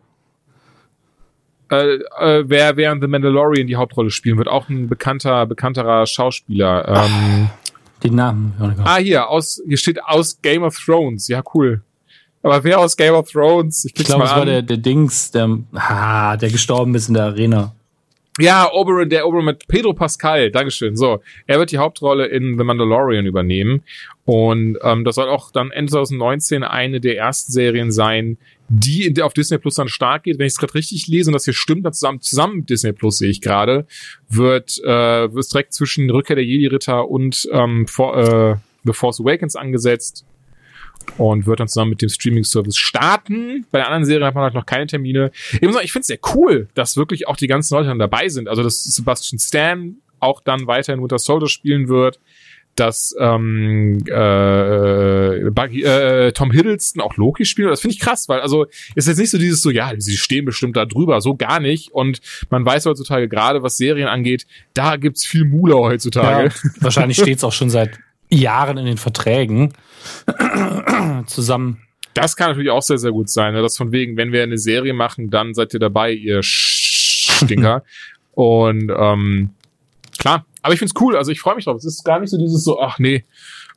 Äh, äh, wer während The Mandalorian die Hauptrolle spielen wird, auch ein bekannter, bekannterer Schauspieler. Ähm, den Namen. Ah, hier, aus, hier steht aus Game of Thrones. Ja, cool. Aber wer aus Game of Thrones? Ich, ich glaube, es war der, der Dings, der, ah, der gestorben ist in der Arena. Ja, Oberyn, der Oberyn mit Pedro Pascal, Dankeschön. So, er wird die Hauptrolle in The Mandalorian übernehmen. Und ähm, das soll auch dann Ende 2019 eine der ersten Serien sein, die in der auf Disney Plus dann stark geht. Wenn ich es gerade richtig lese und das hier stimmt, dann zusammen, zusammen mit Disney Plus sehe ich gerade, wird äh, wird direkt zwischen Rückkehr der Jedi-Ritter und ähm, for, äh, The Force Awakens angesetzt und wird dann zusammen mit dem Streaming-Service starten. Bei der anderen Serie hat man halt noch keine Termine. Ich, muss sagen, ich finde es sehr cool, dass wirklich auch die ganzen Leute dann dabei sind. Also, dass Sebastian Stan auch dann weiter in Winter Soldier spielen wird dass ähm, äh, Buggy, äh, Tom Hiddleston auch Loki spielt. Das finde ich krass, weil also ist jetzt nicht so dieses so, ja, sie stehen bestimmt da drüber, so gar nicht. Und man weiß heutzutage gerade, was Serien angeht, da gibt's viel Mula heutzutage. Ja, wahrscheinlich steht's auch schon seit Jahren in den Verträgen zusammen. Das kann natürlich auch sehr, sehr gut sein. Ne? Das von wegen, wenn wir eine Serie machen, dann seid ihr dabei, ihr Stinker. Und ähm, klar, aber ich find's cool, also ich freue mich drauf. Es ist gar nicht so dieses so, ach nee,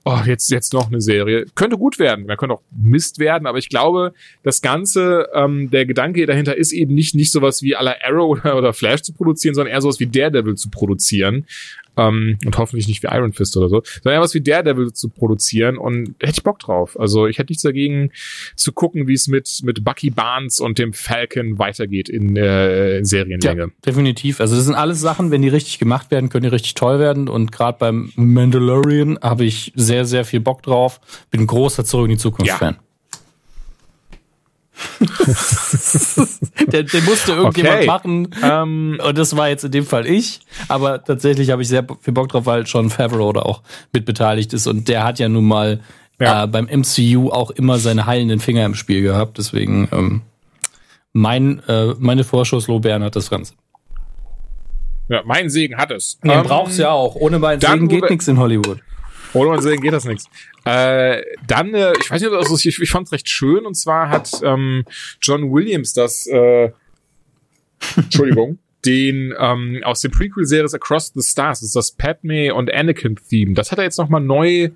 oh, jetzt, jetzt noch eine Serie. Könnte gut werden, man könnte auch Mist werden, aber ich glaube, das Ganze, ähm, der Gedanke dahinter ist eben nicht, nicht sowas wie la Arrow oder, oder Flash zu produzieren, sondern eher sowas wie Daredevil zu produzieren. Ähm, und hoffentlich nicht wie Iron Fist oder so, sondern was wie Daredevil zu produzieren und hätte ich Bock drauf. Also ich hätte nichts dagegen zu gucken, wie es mit, mit Bucky Barnes und dem Falcon weitergeht in äh, Serienlänge. Ja, definitiv. Also das sind alles Sachen, wenn die richtig gemacht werden, können die richtig toll werden und gerade beim Mandalorian habe ich sehr, sehr viel Bock drauf. Bin großer Zurück in die Zukunft-Fan. Ja. der, den musste irgendjemand okay. machen. Ähm, und das war jetzt in dem Fall ich. Aber tatsächlich habe ich sehr viel Bock drauf, weil John Favreau da auch mit beteiligt ist. Und der hat ja nun mal ja. äh, beim MCU auch immer seine heilenden Finger im Spiel gehabt. Deswegen ähm, mein, äh, meine Vorschusslobären hat das Ganze. Ja, mein Segen hat es. Den ähm, brauchst du ja auch. Ohne meinen Segen geht nichts in Hollywood. Ohne meinen Segen geht das nichts. Äh, dann, äh, ich weiß nicht, also ich, ich fand es recht schön und zwar hat ähm, John Williams das, äh, Entschuldigung, den ähm, aus dem Prequel-Series Across the Stars, das ist das Padme und Anakin-Theme. Das hat er jetzt nochmal neu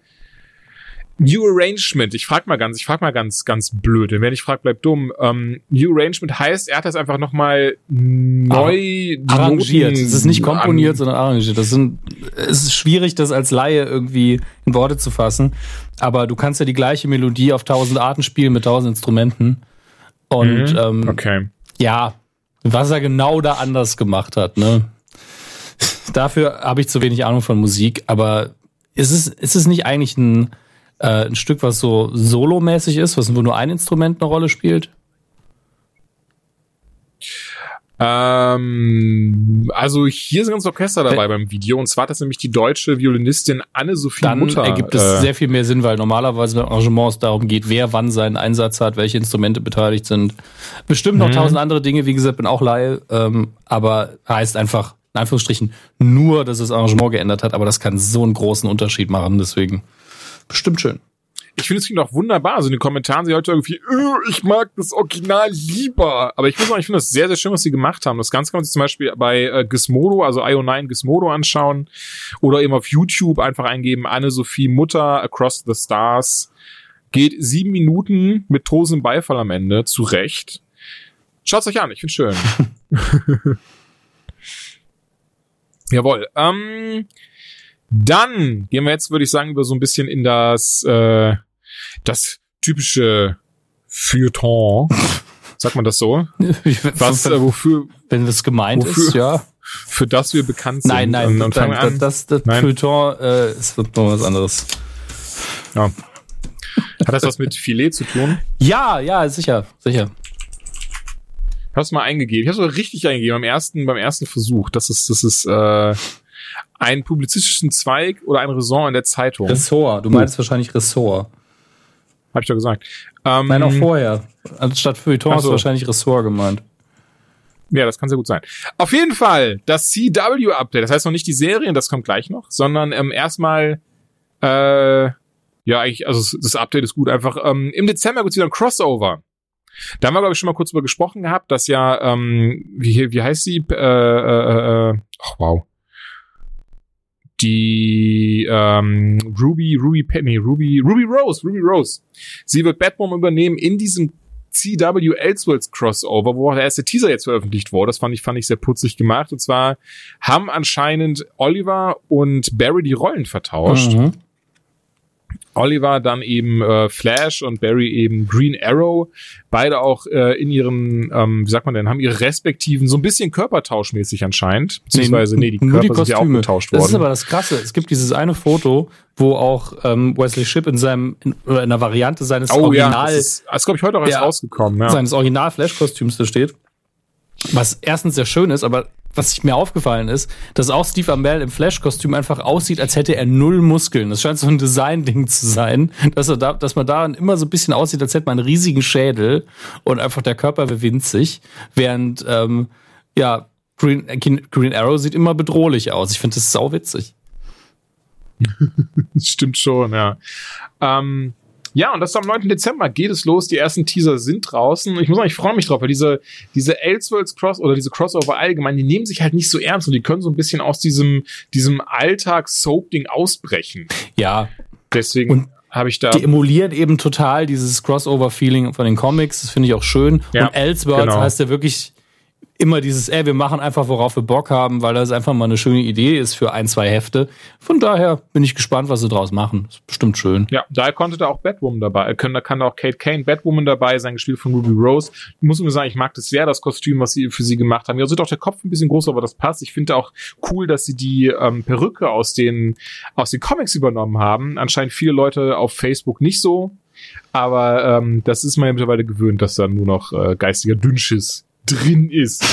New Arrangement, ich frag mal ganz, ich frag mal ganz, ganz blöd, denn wer nicht fragt, bleibt dumm. Ähm, New Arrangement heißt, er hat das einfach nochmal neu arrangiert. Noten Es ist nicht komponiert, sondern arrangiert. Das sind, es ist schwierig, das als Laie irgendwie in Worte zu fassen. Aber du kannst ja die gleiche Melodie auf tausend Arten spielen mit tausend Instrumenten. Und Mhm. ähm, Okay. ja, was er genau da anders gemacht hat, ne? Dafür habe ich zu wenig Ahnung von Musik, aber ist es, ist es nicht eigentlich ein, äh, ein Stück, was so solomäßig ist, was wo nur ein Instrument eine Rolle spielt? Ähm, also hier ist ein ganzes Orchester dabei beim Video und zwar hat das nämlich die deutsche Violinistin Anne-Sophie Dann Mutter. ergibt es äh, sehr viel mehr Sinn, weil normalerweise beim Arrangement es darum geht, wer wann seinen Einsatz hat, welche Instrumente beteiligt sind. Bestimmt noch Mhm. tausend andere Dinge, wie gesagt, bin auch Laie, ähm, aber heißt einfach, in Anführungsstrichen, nur, dass das Arrangement geändert hat, aber das kann so einen großen Unterschied machen, deswegen bestimmt schön. ich finde es klingt auch wunderbar. Also in den Kommentaren sie heute irgendwie, "Äh, ich mag das Original lieber. Aber ich muss sagen, ich finde das sehr, sehr schön, was sie gemacht haben. Das Ganze kann man sich zum Beispiel bei äh, Gizmodo, also IO9 Gizmodo anschauen. Oder eben auf YouTube einfach eingeben, Anne-Sophie Mutter, Across the Stars. Geht sieben Minuten mit tosendem Beifall am Ende, zu Recht. Schaut's euch an, ich find's schön. Jawohl. Ähm, dann gehen wir jetzt, würde ich sagen, über so ein bisschen in das, äh, das typische Feuilleton. Sagt man das so? Was, äh, wofür, Wenn das gemeint Wofür? ist, ja. für das wir bekannt sind. Nein, nein, Und, und fangen an. das, das Nein. Feuilleton äh, ist noch was anderes. Ja. Hat das was mit Filet zu tun? Ja, ja, sicher, sicher. Ich hab's mal eingegeben. Ich hab's mal richtig eingegeben beim ersten, beim ersten Versuch. Das ist, das ist, äh, ein publizistischen Zweig oder ein Ressort in der Zeitung. Ressort, du meinst wahrscheinlich Ressort. Hab ich doch gesagt. Ähm, Nein, auch vorher. Anstatt Feuilleton hast du wahrscheinlich Ressort gemeint. Ja, das kann sehr gut sein. Auf jeden Fall, das CW-Update, das heißt noch nicht die Serien, das kommt gleich noch, sondern ähm, erstmal, äh, ja, eigentlich, also das Update ist gut, einfach, ähm, im Dezember gibt's wieder ein Crossover. Da haben wir, glaube ich, schon mal kurz drüber gesprochen gehabt, dass ja, ähm, wie, wie heißt sie? Äh, äh, äh, oh, wow. Die ähm, Ruby, Ruby Penny, Ruby, Ruby Rose, Ruby Rose. Sie wird Batwoman übernehmen in diesem CW Elseworlds Crossover, wo auch der erste Teaser jetzt veröffentlicht wurde. Das fand ich, fand ich sehr putzig gemacht. Und zwar haben anscheinend Oliver und Barry die Rollen vertauscht. Mhm. Oliver dann eben äh, Flash und Barry eben Green Arrow. Beide auch äh, in ihren, ähm, wie sagt man denn, haben ihre respektiven, so ein bisschen körpertauschmäßig anscheinend. Beziehungsweise, nee, die Körper sind ja auch getauscht Das ist aber worden. das Krasse. Es gibt dieses eine Foto, wo auch ähm, Wesley Shipp in seinem, in, oder in einer Variante seines Oh ja, Original, das ist, das ist glaube ich, heute auch erst Ja. rausgekommen. Ja. seines Original-Flash-Kostüms da steht. Was erstens sehr schön ist, aber was mir aufgefallen ist, dass auch Steve Amell im Flash-Kostüm einfach aussieht, als hätte er null Muskeln. Das scheint so ein Design-Ding zu sein, dass, er da, dass man da immer so ein bisschen aussieht, als hätte man einen riesigen Schädel und einfach der Körper wäre winzig, während ähm, ja Green, äh, Green Arrow sieht immer bedrohlich aus. Ich finde das sau witzig. Das stimmt schon, ja. Ähm, ja, und das ist am 9. Dezember geht es los. Die ersten Teaser sind draußen. Ich muss sagen, ich freue mich drauf, weil diese, diese Elseworlds Cross oder diese Crossover allgemein, die nehmen sich halt nicht so ernst und die können so ein bisschen aus diesem, diesem Alltag-Soap-Ding ausbrechen. Ja, Deswegen Und habe ich da. die emulieren eben total dieses Crossover-Feeling von den Comics. Das finde ich auch schön. Ja, und Elseworlds genau. heißt ja wirklich immer dieses, ey, wir machen einfach, worauf wir Bock haben, weil das einfach mal eine schöne Idee ist für ein, zwei Hefte. Von daher bin ich gespannt, was sie draus machen. Ist bestimmt schön. Ja, da konnte da auch Batwoman dabei, äh, können, da kann auch Kate Kane Batwoman dabei sein, gespielt von Ruby Rose. Ich muss mir sagen, ich mag das sehr, das Kostüm, was sie für sie gemacht haben. Ja, so doch der Kopf ein bisschen groß, aber das passt. Ich finde auch cool, dass sie die ähm, Perücke aus den, aus den Comics übernommen haben. Anscheinend viele Leute auf Facebook nicht so. Aber ähm, das ist man ja mittlerweile gewöhnt, dass da nur noch äh, geistiger Dünnschiss drin ist.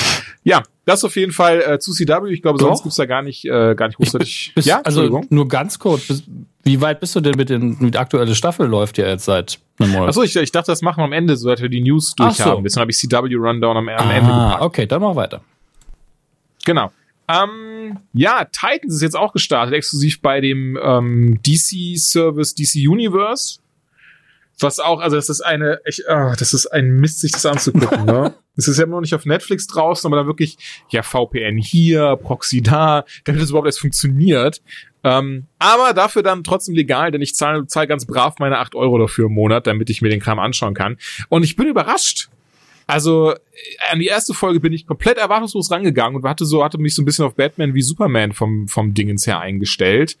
Ja, das auf jeden Fall äh, zu CW. Ich glaube, sonst gibt's da gar nicht, äh, gar nicht großartig. Bis, ja, also nur ganz kurz, bis, wie weit bist du denn mit den, mit der aktuelle Staffel läuft ja jetzt seit einem Monat? Achso, ich, ich dachte, das machen wir am Ende, so dass wir die News durchhaben. so. Deswegen habe ich CW Rundown am, am Ende ah, gepackt. okay, dann mach weiter. Genau. Ähm, ja, Titans ist jetzt auch gestartet, exklusiv bei dem ähm, DC-Service DC Universe. Was auch, also das ist eine, ich, ah, das ist ein Mist, sich das anzugucken, ne? Es ist ja immer noch nicht auf Netflix draußen, aber dann wirklich, ja, VPN hier, Proxy da, damit das überhaupt erst funktioniert. Ähm, aber dafür dann trotzdem legal, denn ich zahle zahl ganz brav meine acht Euro dafür im Monat, damit ich mir den Kram anschauen kann. Und ich bin überrascht. Also an die erste Folge bin ich komplett erwartungslos rangegangen und hatte so hatte mich so ein bisschen auf Batman wie Superman vom vom Dingens her eingestellt.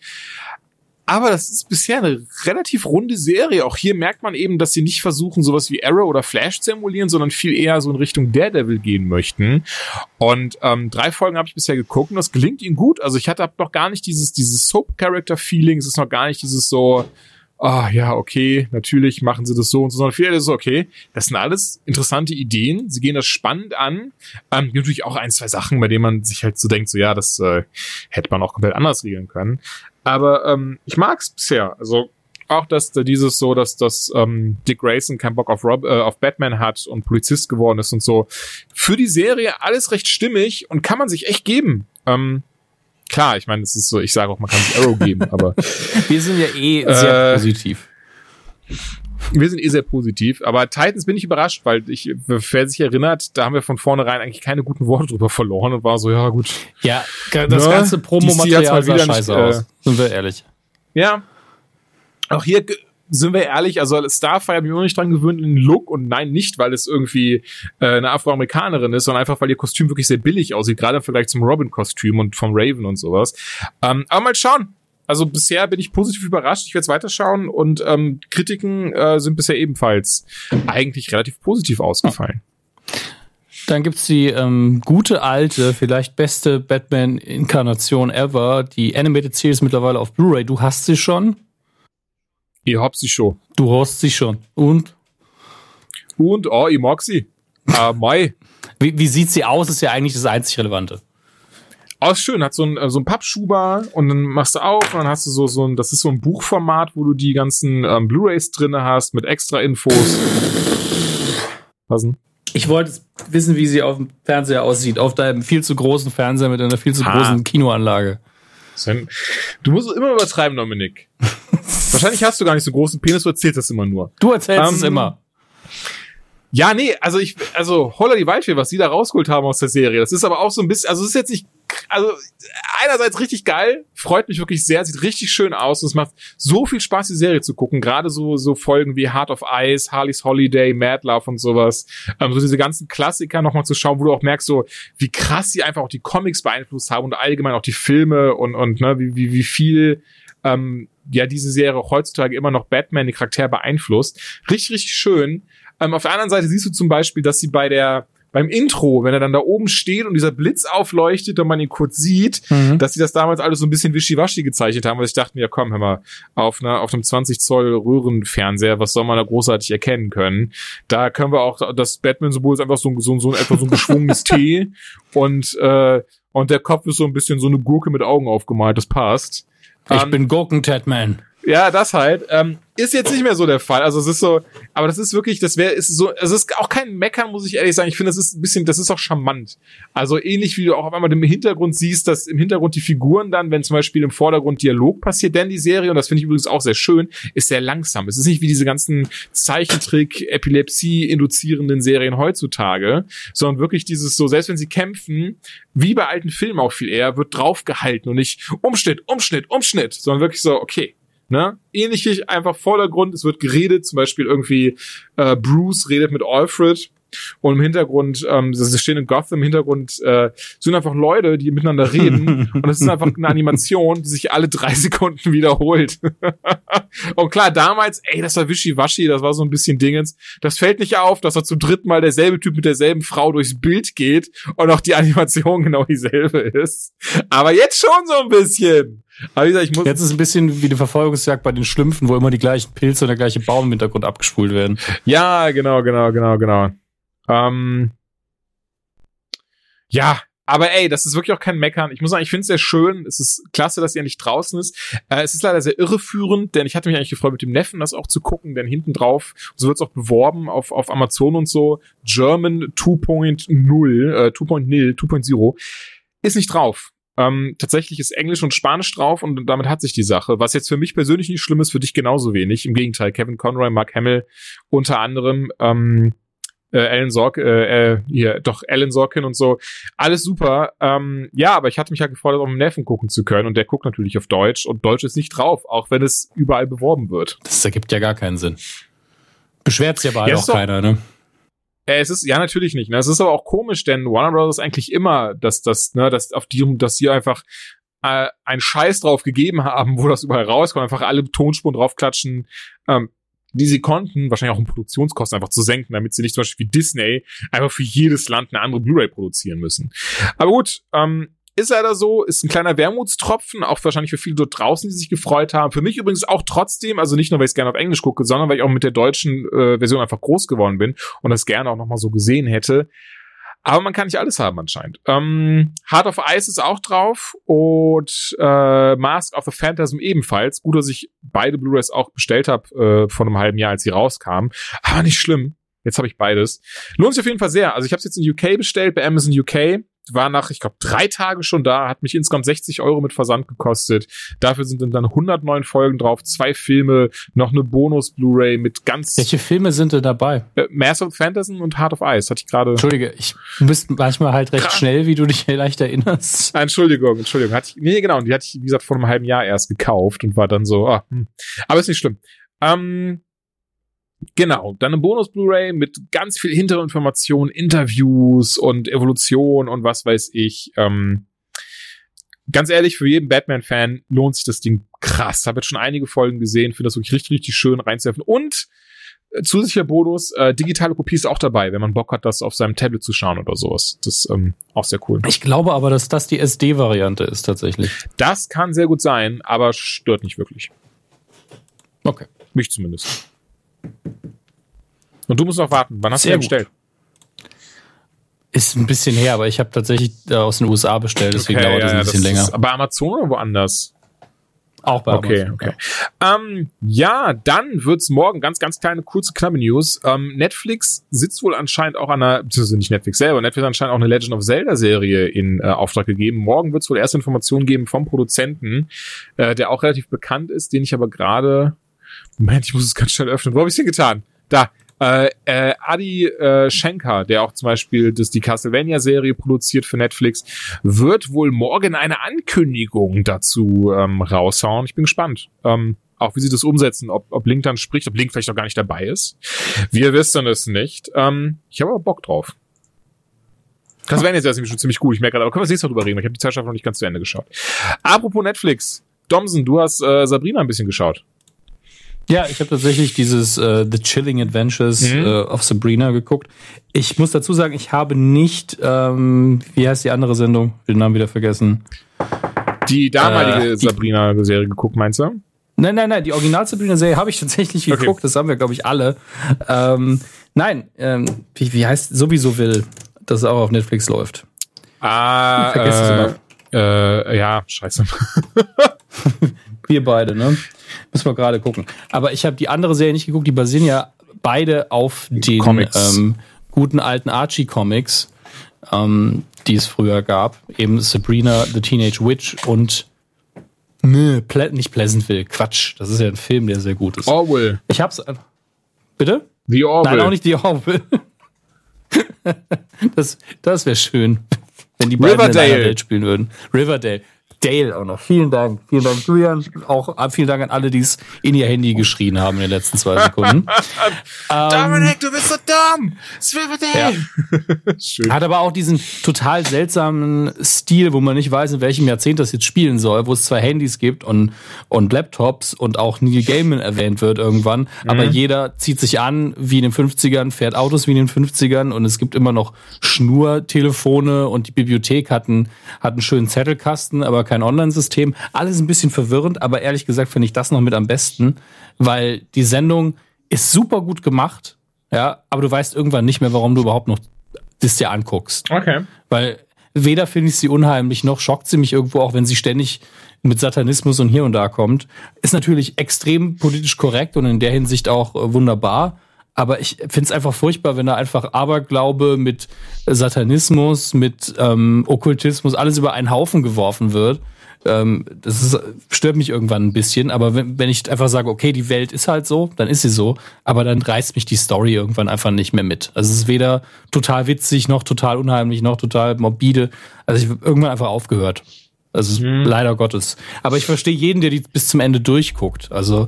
Aber das ist bisher eine relativ runde Serie. Auch hier merkt man eben, dass sie nicht versuchen, sowas wie Arrow oder Flash zu emulieren, sondern viel eher so in Richtung Daredevil gehen möchten. Und ähm, drei Folgen habe ich bisher geguckt und das gelingt ihnen gut. Also ich hatte noch gar nicht dieses, dieses Soap-Character-Feeling. Es ist noch gar nicht dieses so, ah oh, ja, okay, natürlich machen sie das so und so, sondern viel ist so, okay, das sind alles interessante Ideen. Sie gehen das spannend an. Ähm, gibt natürlich auch ein, zwei Sachen, bei denen man sich halt so denkt, so ja, das äh, hätte man auch komplett anders regeln können. Aber ähm, ich mag's bisher. Also auch, dass da dieses so, dass dass ähm, Dick Grayson keinen Bock auf, Rob, äh, auf Batman hat und Polizist geworden ist und so. Für die Serie alles recht stimmig und kann man sich echt geben. Ähm, klar, ich meine, es ist so, ich sage auch, man kann sich Arrow geben, aber wir sind ja eh sehr Äh, positiv. Wir sind eh sehr positiv. Aber Titans bin ich überrascht, weil ich, wer sich erinnert, da haben wir von vornherein eigentlich keine guten Worte drüber verloren und war so, ja gut. Ja, das Ne? ganze Promomaterial sah wieder nicht, scheiße äh, aus. Sind wir ehrlich. Ja. Auch hier sind wir ehrlich, also Starfire hat mich auch nicht dran gewöhnt in den Look und nein, nicht, weil es irgendwie äh, eine Afroamerikanerin ist, sondern einfach, weil ihr Kostüm wirklich sehr billig aussieht, gerade im Vergleich zum Robin-Kostüm und vom Raven und sowas. Ähm, aber mal schauen. Also bisher bin ich positiv überrascht. Ich werde es weiterschauen und ähm, Kritiken äh, sind bisher ebenfalls eigentlich relativ positiv ausgefallen. Dann gibt's die ähm, gute alte, vielleicht beste Batman-Inkarnation ever. Die Animated Series mittlerweile auf Blu-ray. Du hast sie schon. Ihr habt sie schon. Du hast sie schon. Und? Und, oh, ich mag sie. Äh, Mai. Wie, wie sieht sie aus? Ist ja eigentlich das einzig Relevante. Oh, ist schön, hat so ein, äh, so ein Pappschuber und dann machst du auf und dann hast du so, so ein, das ist so ein Buchformat, wo du die ganzen ähm, Blu-Rays drinne hast mit extra Infos. Was denn? Ich wollte wissen, wie sie auf dem Fernseher aussieht. Auf deinem viel zu großen Fernseher mit einer viel zu Ha. großen Kinoanlage. Du musst es immer übertreiben, Dominik. Wahrscheinlich hast du gar nicht so einen großen Penis, du erzählst das immer nur. Du erzählst es Ähm, immer. Ja, nee, also ich, also Holla die Waldfee, was die da rausgeholt haben aus der Serie, das ist aber auch so ein bisschen, also es ist jetzt nicht, also einerseits richtig geil, freut mich wirklich sehr, sieht richtig schön aus und es macht so viel Spaß, die Serie zu gucken, gerade so, so Folgen wie Heart of Ice, Harley's Holiday, Mad Love und sowas, ähm, so diese ganzen Klassiker nochmal zu schauen, wo du auch merkst, so, wie krass sie einfach auch die Comics beeinflusst haben und allgemein auch die Filme und, und, ne, wie, wie, wie viel, ähm, ja, diese Serie heutzutage immer noch Batman, die Charaktere beeinflusst. Richtig, richtig schön. Ähm, auf der anderen Seite siehst du zum Beispiel, dass sie bei der beim Intro, wenn er dann da oben steht und dieser Blitz aufleuchtet und man ihn kurz sieht, Mhm. dass sie das damals alles so ein bisschen wischiwaschi gezeichnet haben, weil ich dachte mir, ja komm, hör mal, auf, einer, auf einem 20 Zoll Röhrenfernseher, was soll man da großartig erkennen können? Da können wir auch, das Batman-Symbol ist einfach so, ein- so, ein- so, ein- etwa so ein geschwungenes T und, äh, und der Kopf ist so ein bisschen so eine Gurke mit Augen aufgemalt, das passt. Ich Ähm, bin Gurken-Tatman. ja, das halt. Ähm, ist jetzt nicht mehr so der Fall. Also es ist so, aber das ist wirklich, das wäre, ist so, es ist auch kein Meckern, muss ich ehrlich sagen. Ich finde, das ist ein bisschen, das ist auch charmant. Also ähnlich wie du auch auf einmal im Hintergrund siehst, dass im Hintergrund die Figuren dann, wenn zum Beispiel im Vordergrund Dialog passiert, denn die Serie, und das finde ich übrigens auch sehr schön, ist sehr langsam. Es ist nicht wie diese ganzen Zeichentrick, Epilepsie induzierenden Serien heutzutage, sondern wirklich dieses so, selbst wenn sie kämpfen, wie bei alten Filmen auch viel eher, wird draufgehalten und nicht Umschnitt, Umschnitt, Umschnitt, sondern wirklich so, okay, Ne? Ähnlich einfach Vordergrund, es wird geredet, zum Beispiel irgendwie äh, Bruce redet mit Alfred und im Hintergrund, ähm, sie stehen in Gotham, im Hintergrund äh, sind einfach Leute, die miteinander reden und es ist einfach eine Animation, die sich alle drei Sekunden wiederholt. und klar, damals, ey, das war wischiwaschi, das war so ein bisschen Dingens. Das fällt nicht auf, dass er zum dritten Mal derselbe Typ mit derselben Frau durchs Bild geht und auch die Animation genau dieselbe ist. Aber jetzt schon so ein bisschen. Aber wie gesagt, ich muss, Jetzt ist es ein bisschen wie eine Verfolgungsjagd bei den Schlümpfen, wo immer die gleichen Pilze und der gleiche Baum im Hintergrund abgespult werden. Ja, genau, genau, genau, genau. Ähm, ja, aber ey, das ist wirklich auch kein Meckern. Ich muss sagen, ich finde es sehr schön. Es ist klasse, dass sie endlich draußen ist. Äh, es ist leider sehr irreführend, denn ich hatte mich eigentlich gefreut, mit dem Neffen das auch zu gucken, denn hinten drauf, so wird es auch beworben auf, auf Amazon und so, German 2.0, äh, 2.0, 2.0, ist nicht drauf. Ähm, tatsächlich ist Englisch und Spanisch drauf und damit hat sich die Sache. Was jetzt für mich persönlich nicht schlimm ist, für dich genauso wenig. Im Gegenteil, Kevin Conroy, Mark Hamill unter anderem. Ähm, äh, Alan Sorkin, äh, äh, hier, doch, Alan Sorkin und so. Alles super. Ähm, ja, aber ich hatte mich ja gefordert, um Neffen gucken zu können und der guckt natürlich auf Deutsch und Deutsch ist nicht drauf, auch wenn es überall beworben wird. Das ergibt ja gar keinen Sinn. Beschwert sich aber halt auch keiner, ne? Äh, es ist ja natürlich nicht. Ne? Es ist aber auch komisch, denn Warner Bros. eigentlich immer, dass das, ne, dass auf die, dass sie einfach äh, einen Scheiß drauf gegeben haben, wo das überall rauskommt, einfach alle Tonspuren draufklatschen, ähm, die sie konnten, wahrscheinlich auch um Produktionskosten einfach zu senken, damit sie nicht zum Beispiel wie Disney einfach für jedes Land eine andere Blu-ray produzieren müssen. Aber gut, ähm, ist leider so, ist ein kleiner Wermutstropfen, auch wahrscheinlich für viele dort draußen, die sich gefreut haben. Für mich übrigens auch trotzdem, also nicht nur, weil ich es gerne auf Englisch gucke, sondern weil ich auch mit der deutschen äh, Version einfach groß geworden bin und das gerne auch nochmal so gesehen hätte. Aber man kann nicht alles haben anscheinend. Ähm, Heart of Ice ist auch drauf und äh, Mask of the Phantasm ebenfalls. Gut, dass ich beide Blu-rays auch bestellt habe äh, vor einem halben Jahr, als sie rauskamen. Aber nicht schlimm. Jetzt habe ich beides. Lohnt sich auf jeden Fall sehr. Also ich habe es jetzt in UK bestellt, bei Amazon UK war nach, ich glaube, drei Tagen schon da, hat mich insgesamt 60 Euro mit Versand gekostet. Dafür sind dann 109 Folgen drauf, zwei Filme, noch eine Bonus-Blu-ray mit ganz. Welche Filme sind denn dabei? Äh, Mass of Fantasy und Heart of Ice, hatte ich gerade. Entschuldige, ich bist manchmal halt recht schnell, wie du dich leicht erinnerst. Entschuldigung, Entschuldigung. Hatte ich, nee, genau, die hatte ich, wie gesagt, vor einem halben Jahr erst gekauft und war dann so, ah, hm. aber ist nicht schlimm. Ähm, Genau, dann eine Bonus-Blu-ray mit ganz viel Hintergrundinformationen, Interviews und Evolution und was weiß ich. Ähm, ganz ehrlich, für jeden Batman-Fan lohnt sich das Ding krass. Habe jetzt schon einige Folgen gesehen, finde das wirklich richtig, richtig schön reinzuwerfen. Und äh, zusätzlicher Bonus, äh, digitale Kopie ist auch dabei, wenn man Bock hat, das auf seinem Tablet zu schauen oder sowas. Das ist ähm, auch sehr cool. Ich glaube aber, dass das die SD-Variante ist tatsächlich. Das kann sehr gut sein, aber stört nicht wirklich. Okay. Mich zumindest. Und du musst noch warten. Wann hast Sehr du bestellt? Ist ein bisschen her, aber ich habe tatsächlich aus den USA bestellt, deswegen okay, dauert es ja, ein bisschen länger. Ist bei Amazon oder woanders? Auch bei okay, Amazon. Okay, ähm, ja, dann wird's morgen ganz, ganz kleine, kurze, knappe News. Ähm, Netflix sitzt wohl anscheinend auch an einer, beziehungsweise nicht Netflix selber, Netflix anscheinend auch eine Legend of Zelda Serie in äh, Auftrag gegeben. Morgen wird's wohl erste Informationen geben vom Produzenten, äh, der auch relativ bekannt ist, den ich aber gerade Moment, ich muss es ganz schnell öffnen. Wo habe ich es getan? Da. Äh, äh, Adi äh, Schenker, der auch zum Beispiel das, die Castlevania-Serie produziert für Netflix, wird wohl morgen eine Ankündigung dazu ähm, raushauen. Ich bin gespannt. Ähm, auch wie sie das umsetzen, ob, ob Link dann spricht, ob Link vielleicht auch gar nicht dabei ist. Wir wissen es nicht. Ähm, ich habe aber Bock drauf. Castlevania ist schon ziemlich gut, ich merke gerade, aber können wir das nächste Mal drüber reden. Ich habe die Zeitschrift noch nicht ganz zu Ende geschaut. Apropos Netflix. Domsen, du hast äh, Sabrina ein bisschen geschaut. Ja, ich habe tatsächlich dieses äh, The Chilling Adventures mhm. äh, of Sabrina geguckt. Ich muss dazu sagen, ich habe nicht, ähm, wie heißt die andere Sendung? Den Namen wieder vergessen. Die damalige äh, Sabrina-Serie geguckt, meinst du? Nein, nein, nein, die Original-Sabrina-Serie habe ich tatsächlich geguckt. Okay. Das haben wir, glaube ich, alle. Ähm, nein, ähm, wie, wie heißt sowieso will, dass es auch auf Netflix läuft. Ah, ich vergesse äh, es immer. Äh, ja, scheiße. wir beide, ne? Müssen wir gerade gucken. Aber ich habe die andere Serie nicht geguckt. Die basieren ja beide auf den ähm, guten alten Archie-Comics, ähm, die es früher gab. Eben Sabrina, The Teenage Witch und Nö, Ple nicht Pleasantville. Quatsch. Das ist ja ein Film, der sehr gut ist. Orwell. Ich hab's. Bitte? The Orwell. Nein, auch nicht The Orwell. das das wäre schön, wenn die beiden Riverdale. in einer Welt spielen würden. Riverdale. Dale auch noch. Vielen Dank. Vielen Dank, Julian. Auch äh, vielen Dank an alle, die es in ihr Handy geschrien haben in den letzten zwei Sekunden. ähm, Dominik, du bist so dumm. Dale. Ja. Schön. Hat aber auch diesen total seltsamen Stil, wo man nicht weiß, in welchem Jahrzehnt das jetzt spielen soll, wo es zwei Handys gibt und, und Laptops und auch Neil Gaiman erwähnt wird irgendwann. Mhm. Aber jeder zieht sich an wie in den 50ern, fährt Autos wie in den 50ern und es gibt immer noch Schnurtelefone und die Bibliothek hat einen, hat einen schönen Zettelkasten, aber kein Online-System. Alles ein bisschen verwirrend, aber ehrlich gesagt finde ich das noch mit am besten, weil die Sendung ist super gut gemacht, ja, aber du weißt irgendwann nicht mehr, warum du überhaupt noch das dir anguckst. Okay. Weil weder finde ich sie unheimlich, noch schockt sie mich irgendwo, auch wenn sie ständig mit Satanismus und hier und da kommt. Ist natürlich extrem politisch korrekt und in der Hinsicht auch äh, wunderbar. Aber ich finde es einfach furchtbar, wenn da einfach Aberglaube mit Satanismus, mit ähm, Okkultismus, alles über einen Haufen geworfen wird. Ähm, das ist, stört mich irgendwann ein bisschen, aber wenn, wenn ich einfach sage, okay, die Welt ist halt so, dann ist sie so, aber dann reißt mich die Story irgendwann einfach nicht mehr mit. Also es ist weder total witzig, noch total unheimlich, noch total morbide. Also ich habe irgendwann einfach aufgehört. Also mhm. leider Gottes. Aber ich verstehe jeden, der die bis zum Ende durchguckt. Also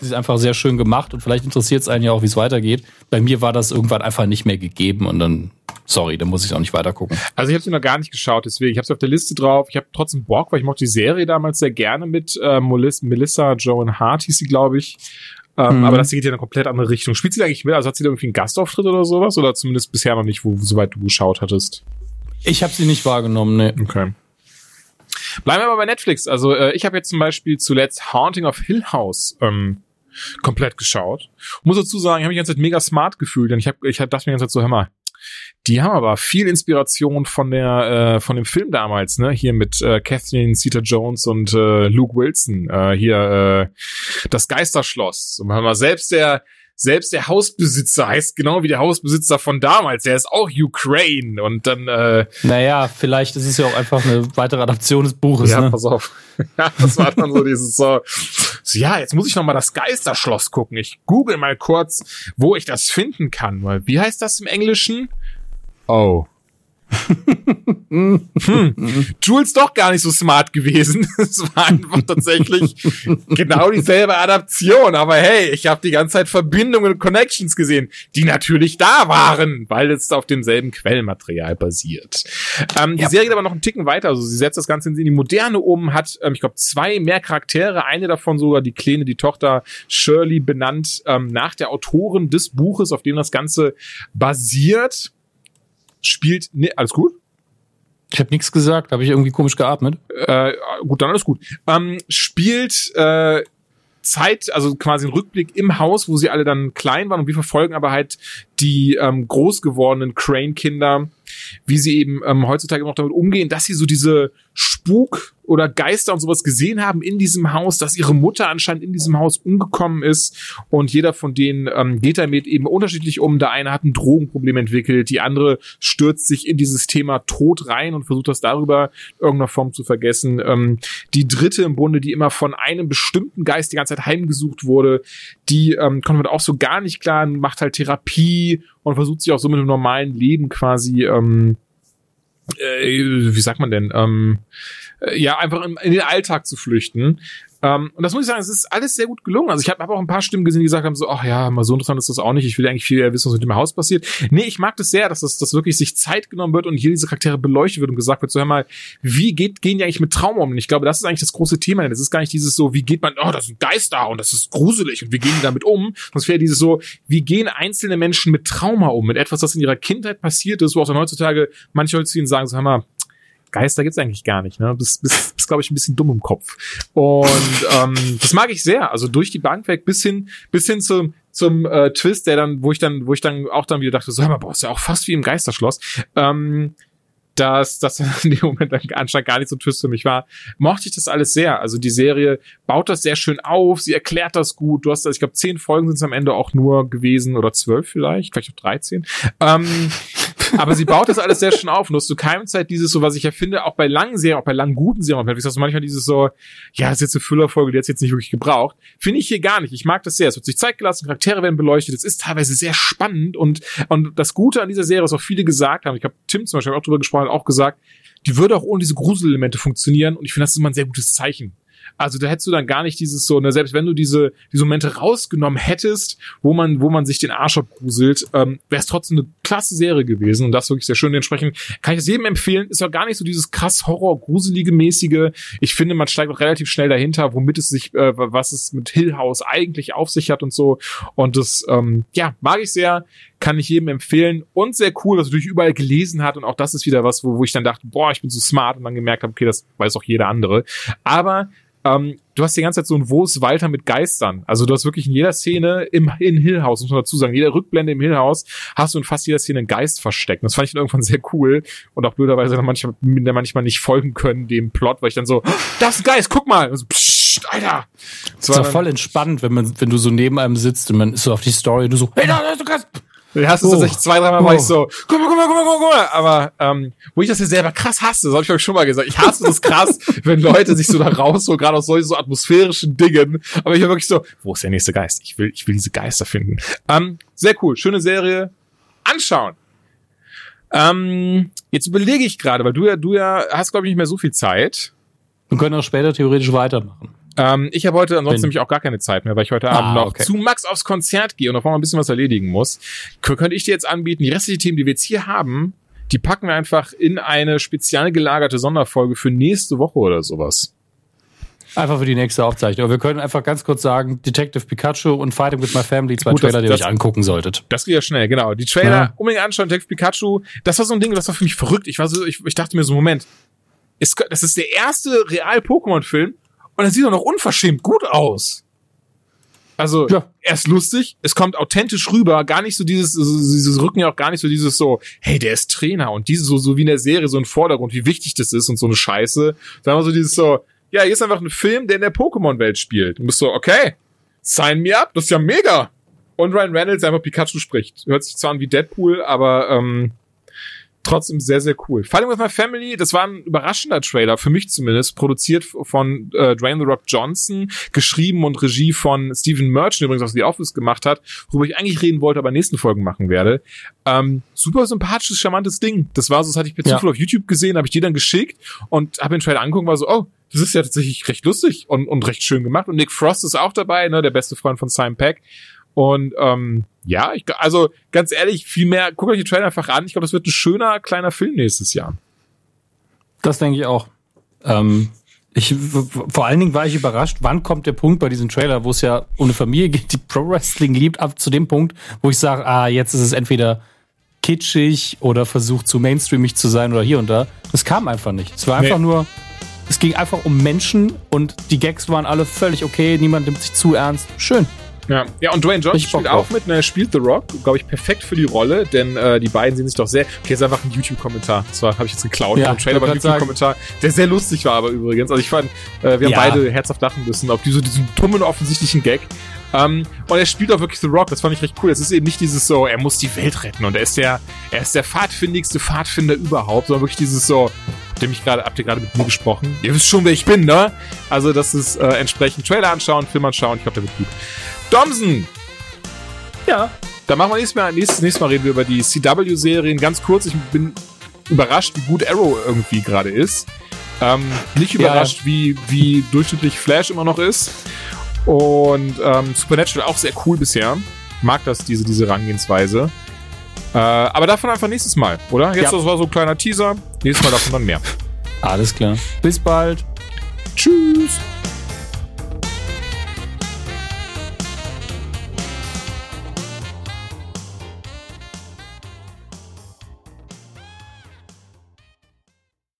sie ist einfach sehr schön gemacht und vielleicht interessiert es einen ja auch, wie es weitergeht. Bei mir war das irgendwann einfach nicht mehr gegeben und dann, sorry, dann muss ich auch nicht weiter gucken. Also ich habe sie noch gar nicht geschaut, deswegen ich habe sie auf der Liste drauf. Ich habe trotzdem Bock, weil ich mochte die Serie damals sehr gerne mit äh, Melissa Joan Hart hieß sie, glaube ich. Ähm, mhm. Aber das geht ja in eine komplett andere Richtung. Spielt sie eigentlich mit? Also hat sie da irgendwie einen Gastauftritt oder sowas? Oder zumindest bisher noch nicht, wo, soweit du geschaut hattest? Ich habe sie nicht wahrgenommen, ne. Okay. Bleiben wir aber bei Netflix. Also äh, ich habe jetzt zum Beispiel zuletzt Haunting of Hill House ähm, komplett geschaut. Muss dazu sagen, ich habe mich die ganze Zeit mega smart gefühlt, denn ich habe ich hab, dachte mir die ganze Zeit so, hör mal, die haben aber viel Inspiration von der äh, von dem Film damals, ne? Hier mit äh, Catherine Zeta-Jones und äh, Luke Wilson. Äh, hier äh, das Geisterschloss. Und mal selbst der selbst der Hausbesitzer heißt genau wie der Hausbesitzer von damals. Der ist auch Ukraine und dann. Äh, naja, vielleicht ist es ja auch einfach eine weitere Adaption des Buches. Ja, ne? pass auf. das war dann so dieses so, so. Ja, jetzt muss ich noch mal das Geisterschloss gucken. Ich google mal kurz, wo ich das finden kann. Weil wie heißt das im Englischen? Oh hm. Jules doch gar nicht so smart gewesen. Es war einfach tatsächlich genau dieselbe Adaption. Aber hey, ich habe die ganze Zeit Verbindungen und Connections gesehen, die natürlich da waren, weil es auf demselben Quellmaterial basiert. Ähm, ja. Die Serie geht aber noch einen Ticken weiter. Also sie setzt das Ganze in die Moderne um, hat, ähm, ich glaube, zwei mehr Charaktere. Eine davon sogar die Kleine, die Tochter Shirley benannt ähm, nach der Autorin des Buches, auf dem das Ganze basiert spielt. Ne, alles gut? Ich habe nichts gesagt, habe ich irgendwie komisch geatmet? Äh, gut, dann alles gut. Ähm, spielt äh, Zeit, also quasi ein Rückblick im Haus, wo sie alle dann klein waren und wir verfolgen aber halt die ähm, groß gewordenen Crane-Kinder, wie sie eben ähm, heutzutage noch damit umgehen, dass sie so diese Spuk- oder Geister und sowas gesehen haben in diesem Haus, dass ihre Mutter anscheinend in diesem Haus umgekommen ist und jeder von denen ähm, geht damit eben unterschiedlich um. Der eine hat ein Drogenproblem entwickelt, die andere stürzt sich in dieses Thema Tod rein und versucht das darüber irgendeiner Form zu vergessen. Ähm, die dritte im Bunde, die immer von einem bestimmten Geist die ganze Zeit heimgesucht wurde, die ähm, kommt man auch so gar nicht klar, macht halt Therapie und versucht sich auch so mit dem normalen Leben quasi, ähm, äh, wie sagt man denn, ähm, äh, ja, einfach in, in den Alltag zu flüchten. Ähm, und das muss ich sagen, es ist alles sehr gut gelungen. Also ich habe hab auch ein paar Stimmen gesehen, die gesagt haben so, ach ja, mal so interessant ist das auch nicht. Ich will eigentlich viel eher wissen, was mit dem Haus passiert. Nee, ich mag das sehr, dass das, das wirklich sich Zeit genommen wird und hier diese Charaktere beleuchtet wird und gesagt wird, so hör mal, wie geht, gehen die eigentlich mit Trauma um? Und ich glaube, das ist eigentlich das große Thema. Das ist gar nicht dieses so, wie geht man, oh, das ist ein Geist da und das ist gruselig und wie gehen die damit um? Sonst wäre dieses so, wie gehen einzelne Menschen mit Trauma um? Mit etwas, was in ihrer Kindheit passiert ist, wo auch dann heutzutage manche heutzutage sagen so, hör mal, Geister gibt's eigentlich gar nicht. Ne? Bist, bist, bist glaube ich, ein bisschen dumm im Kopf. Und ähm, das mag ich sehr. Also durch die Bank weg bis hin, bis hin zum, zum äh, Twist, der dann, wo ich dann, wo ich dann auch dann wieder dachte, so, mal, boah, ist ja auch fast wie im Geisterschloss. Ähm, dass das in dem Moment anscheinend gar nicht so ein Twist für mich war, mochte ich das alles sehr. Also die Serie baut das sehr schön auf, sie erklärt das gut. Du hast, also ich glaube, zehn Folgen sind es am Ende auch nur gewesen oder zwölf vielleicht, vielleicht auch dreizehn. Ähm, aber sie baut das alles sehr schön auf und hast zu keinem Zeit dieses so, was ich ja finde, auch bei langen Serien, auch bei langen guten Serien, wie du manchmal dieses so, ja, das ist jetzt eine Füllerfolge, die hat jetzt nicht wirklich gebraucht. Finde ich hier gar nicht. Ich mag das sehr. Es wird sich Zeit gelassen, Charaktere werden beleuchtet, es ist teilweise sehr spannend und, und das Gute an dieser Serie, was auch viele gesagt haben, ich habe Tim zum Beispiel auch drüber gesprochen, hat auch gesagt, die würde auch ohne diese Gruselelemente funktionieren und ich finde, das ist immer ein sehr gutes Zeichen. Also da hättest du dann gar nicht dieses so, ne, selbst wenn du diese, diese Momente rausgenommen hättest, wo man, wo man sich den Arsch abgruselt, ähm, wäre es trotzdem eine klasse Serie gewesen und das wirklich sehr schön. Entsprechend kann ich es jedem empfehlen. Ist auch gar nicht so dieses krass Horror-gruselige mäßige. Ich finde, man steigt auch relativ schnell dahinter, womit es sich, äh, was es mit Hill House eigentlich auf sich hat und so. Und das, ähm, ja, mag ich sehr kann ich jedem empfehlen und sehr cool, dass er natürlich überall gelesen hat und auch das ist wieder was, wo, wo ich dann dachte, boah, ich bin so smart und dann gemerkt habe, okay, das weiß auch jeder andere. Aber ähm, du hast die ganze Zeit so ein Wo ist Walter mit Geistern. Also du hast wirklich in jeder Szene im in Hill House, muss man dazu sagen, jeder Rückblende im Hill House hast du in fast jeder Szene einen Geist versteckt. Und das fand ich dann irgendwann sehr cool und auch blöderweise dann manchmal, manchmal nicht folgen können dem Plot, weil ich dann so, das ist ein Geist, guck mal. So, pssst, Alter. Das ist doch voll entspannt, wenn man, wenn du so neben einem sitzt und man ist so auf die Story und du so, hey, da, da, du kannst Den hast du Oh. tatsächlich zwei, dreimal war ich Oh. so, guck mal, guck mal, guck mal, guck mal, guck mal. Aber ähm, wo ich das ja selber krass hasse, das habe ich euch schon mal gesagt. Ich hasse das krass, wenn Leute sich so da rausholen, gerade aus solchen so atmosphärischen Dingen. Aber ich war wirklich so, wo ist der nächste Geist? Ich will, ich will diese Geister finden. Ähm, sehr cool, schöne Serie. Anschauen. Ähm, jetzt überlege ich gerade, weil du ja, du ja hast, glaube ich, nicht mehr so viel Zeit. Wir können auch später theoretisch weitermachen. Ähm, ich habe heute ansonsten Wenn- nämlich auch gar keine Zeit mehr, weil ich heute Ah, Abend noch okay. zu Max aufs Konzert gehe und noch mal ein bisschen was erledigen muss. Kö- könnte ich dir jetzt anbieten, die restlichen Themen, die wir jetzt hier haben, die packen wir einfach in eine spezial gelagerte Sonderfolge für nächste Woche oder sowas. Einfach für die nächste Aufzeichnung. Aber wir können einfach ganz kurz sagen, Detective Pikachu und Fighting with My Family, zwei Gut, das- Trailer, die ihr das- euch angucken solltet. Das geht ja schnell, genau. Die Trailer Ja. unbedingt anschauen, Text Pikachu. Das war so ein Ding, das war für mich verrückt. Ich war so, ich, ich dachte mir so, Moment, ist, das ist der erste Real-Pokémon-Film und er sieht doch noch unverschämt gut aus. Also, Ja. er ist lustig, es kommt authentisch rüber, gar nicht so dieses, dieses Rücken ja auch gar nicht so dieses so, hey, der ist Trainer und dieses so, so wie in der Serie so ein Vordergrund, wie wichtig das ist und so eine Scheiße. Dann war so dieses so, ja, hier ist einfach ein Film, der in der Pokémon-Welt spielt. Du bist so, okay, sign me up, das ist ja mega. Und Ryan Reynolds der einfach Pikachu spricht. Hört sich zwar an wie Deadpool, aber ähm, trotzdem sehr, sehr cool. Fighting with My Family, das war ein überraschender Trailer, für mich zumindest, produziert von äh, Dwayne The Rock Johnson, geschrieben und Regie von Stephen Merchant, übrigens auch The Office gemacht hat, worüber ich eigentlich reden wollte, aber in nächsten Folgen machen werde. Ähm, super sympathisches, charmantes Ding. Das war so, das hatte ich per Ja. Zufall auf YouTube gesehen, habe ich dir dann geschickt und habe den Trailer angeguckt, war so, oh, das ist ja tatsächlich recht lustig und, und recht schön gemacht. Und Nick Frost ist auch dabei, ne, der beste Freund von Simon Peck. Und ähm, ja, ich, also ganz ehrlich, viel mehr, guckt euch die Trailer einfach an. Ich glaube, das wird ein schöner kleiner Film nächstes Jahr. Das denke ich auch. Ähm, ich, vor allen Dingen war ich überrascht, wann kommt der Punkt bei diesem Trailer, wo es ja um eine Familie geht, die Pro Wrestling liebt, ab zu dem Punkt, wo ich sage, ah, jetzt ist es entweder kitschig oder versucht zu mainstreamig zu sein oder hier und da. Das kam einfach nicht. Es war einfach Nee. nur, es ging einfach um Menschen und die Gags waren alle völlig okay, niemand nimmt sich zu ernst. Schön. Ja, ja und Dwayne Johnson spielt auch mit, ne, er spielt The Rock, glaube ich, perfekt für die Rolle, denn äh, die beiden sehen sich doch sehr. Okay, ist einfach ein YouTube-Kommentar. Das war, habe ich jetzt geklaut. Ja, Im Trailer war ein YouTube-Kommentar, der sehr lustig war, aber übrigens. Also ich fand, äh, wir haben Ja. beide herzhaft lachen müssen auf diese, diesen dummen, offensichtlichen Gag. Ähm, und er spielt auch wirklich The Rock, das fand ich recht cool. Es ist eben nicht dieses so, er muss die Welt retten und er ist der, er ist der pfadfindigste Pfadfinder überhaupt, sondern wirklich dieses so, ihr mich gerade, habt ihr gerade mit mir gesprochen? Ihr wisst schon, wer ich bin, ne? Also das ist äh, entsprechend Trailer anschauen, Film anschauen, ich glaube, der wird gut. Domsen, Ja. da machen wir nächstes Mal, nächstes, nächstes Mal reden wir über die CW-Serien. Ganz kurz, ich bin überrascht, wie gut Arrow irgendwie gerade ist. Ähm, nicht Ja. überrascht, wie, wie durchschnittlich Flash immer noch ist. Und ähm, Supernatural auch sehr cool bisher. Mag das, diese, diese Herangehensweise. Äh, aber davon einfach nächstes Mal, oder? Jetzt Ja. das war so ein kleiner Teaser. Nächstes Mal davon dann mehr. Alles klar. Bis bald. Tschüss.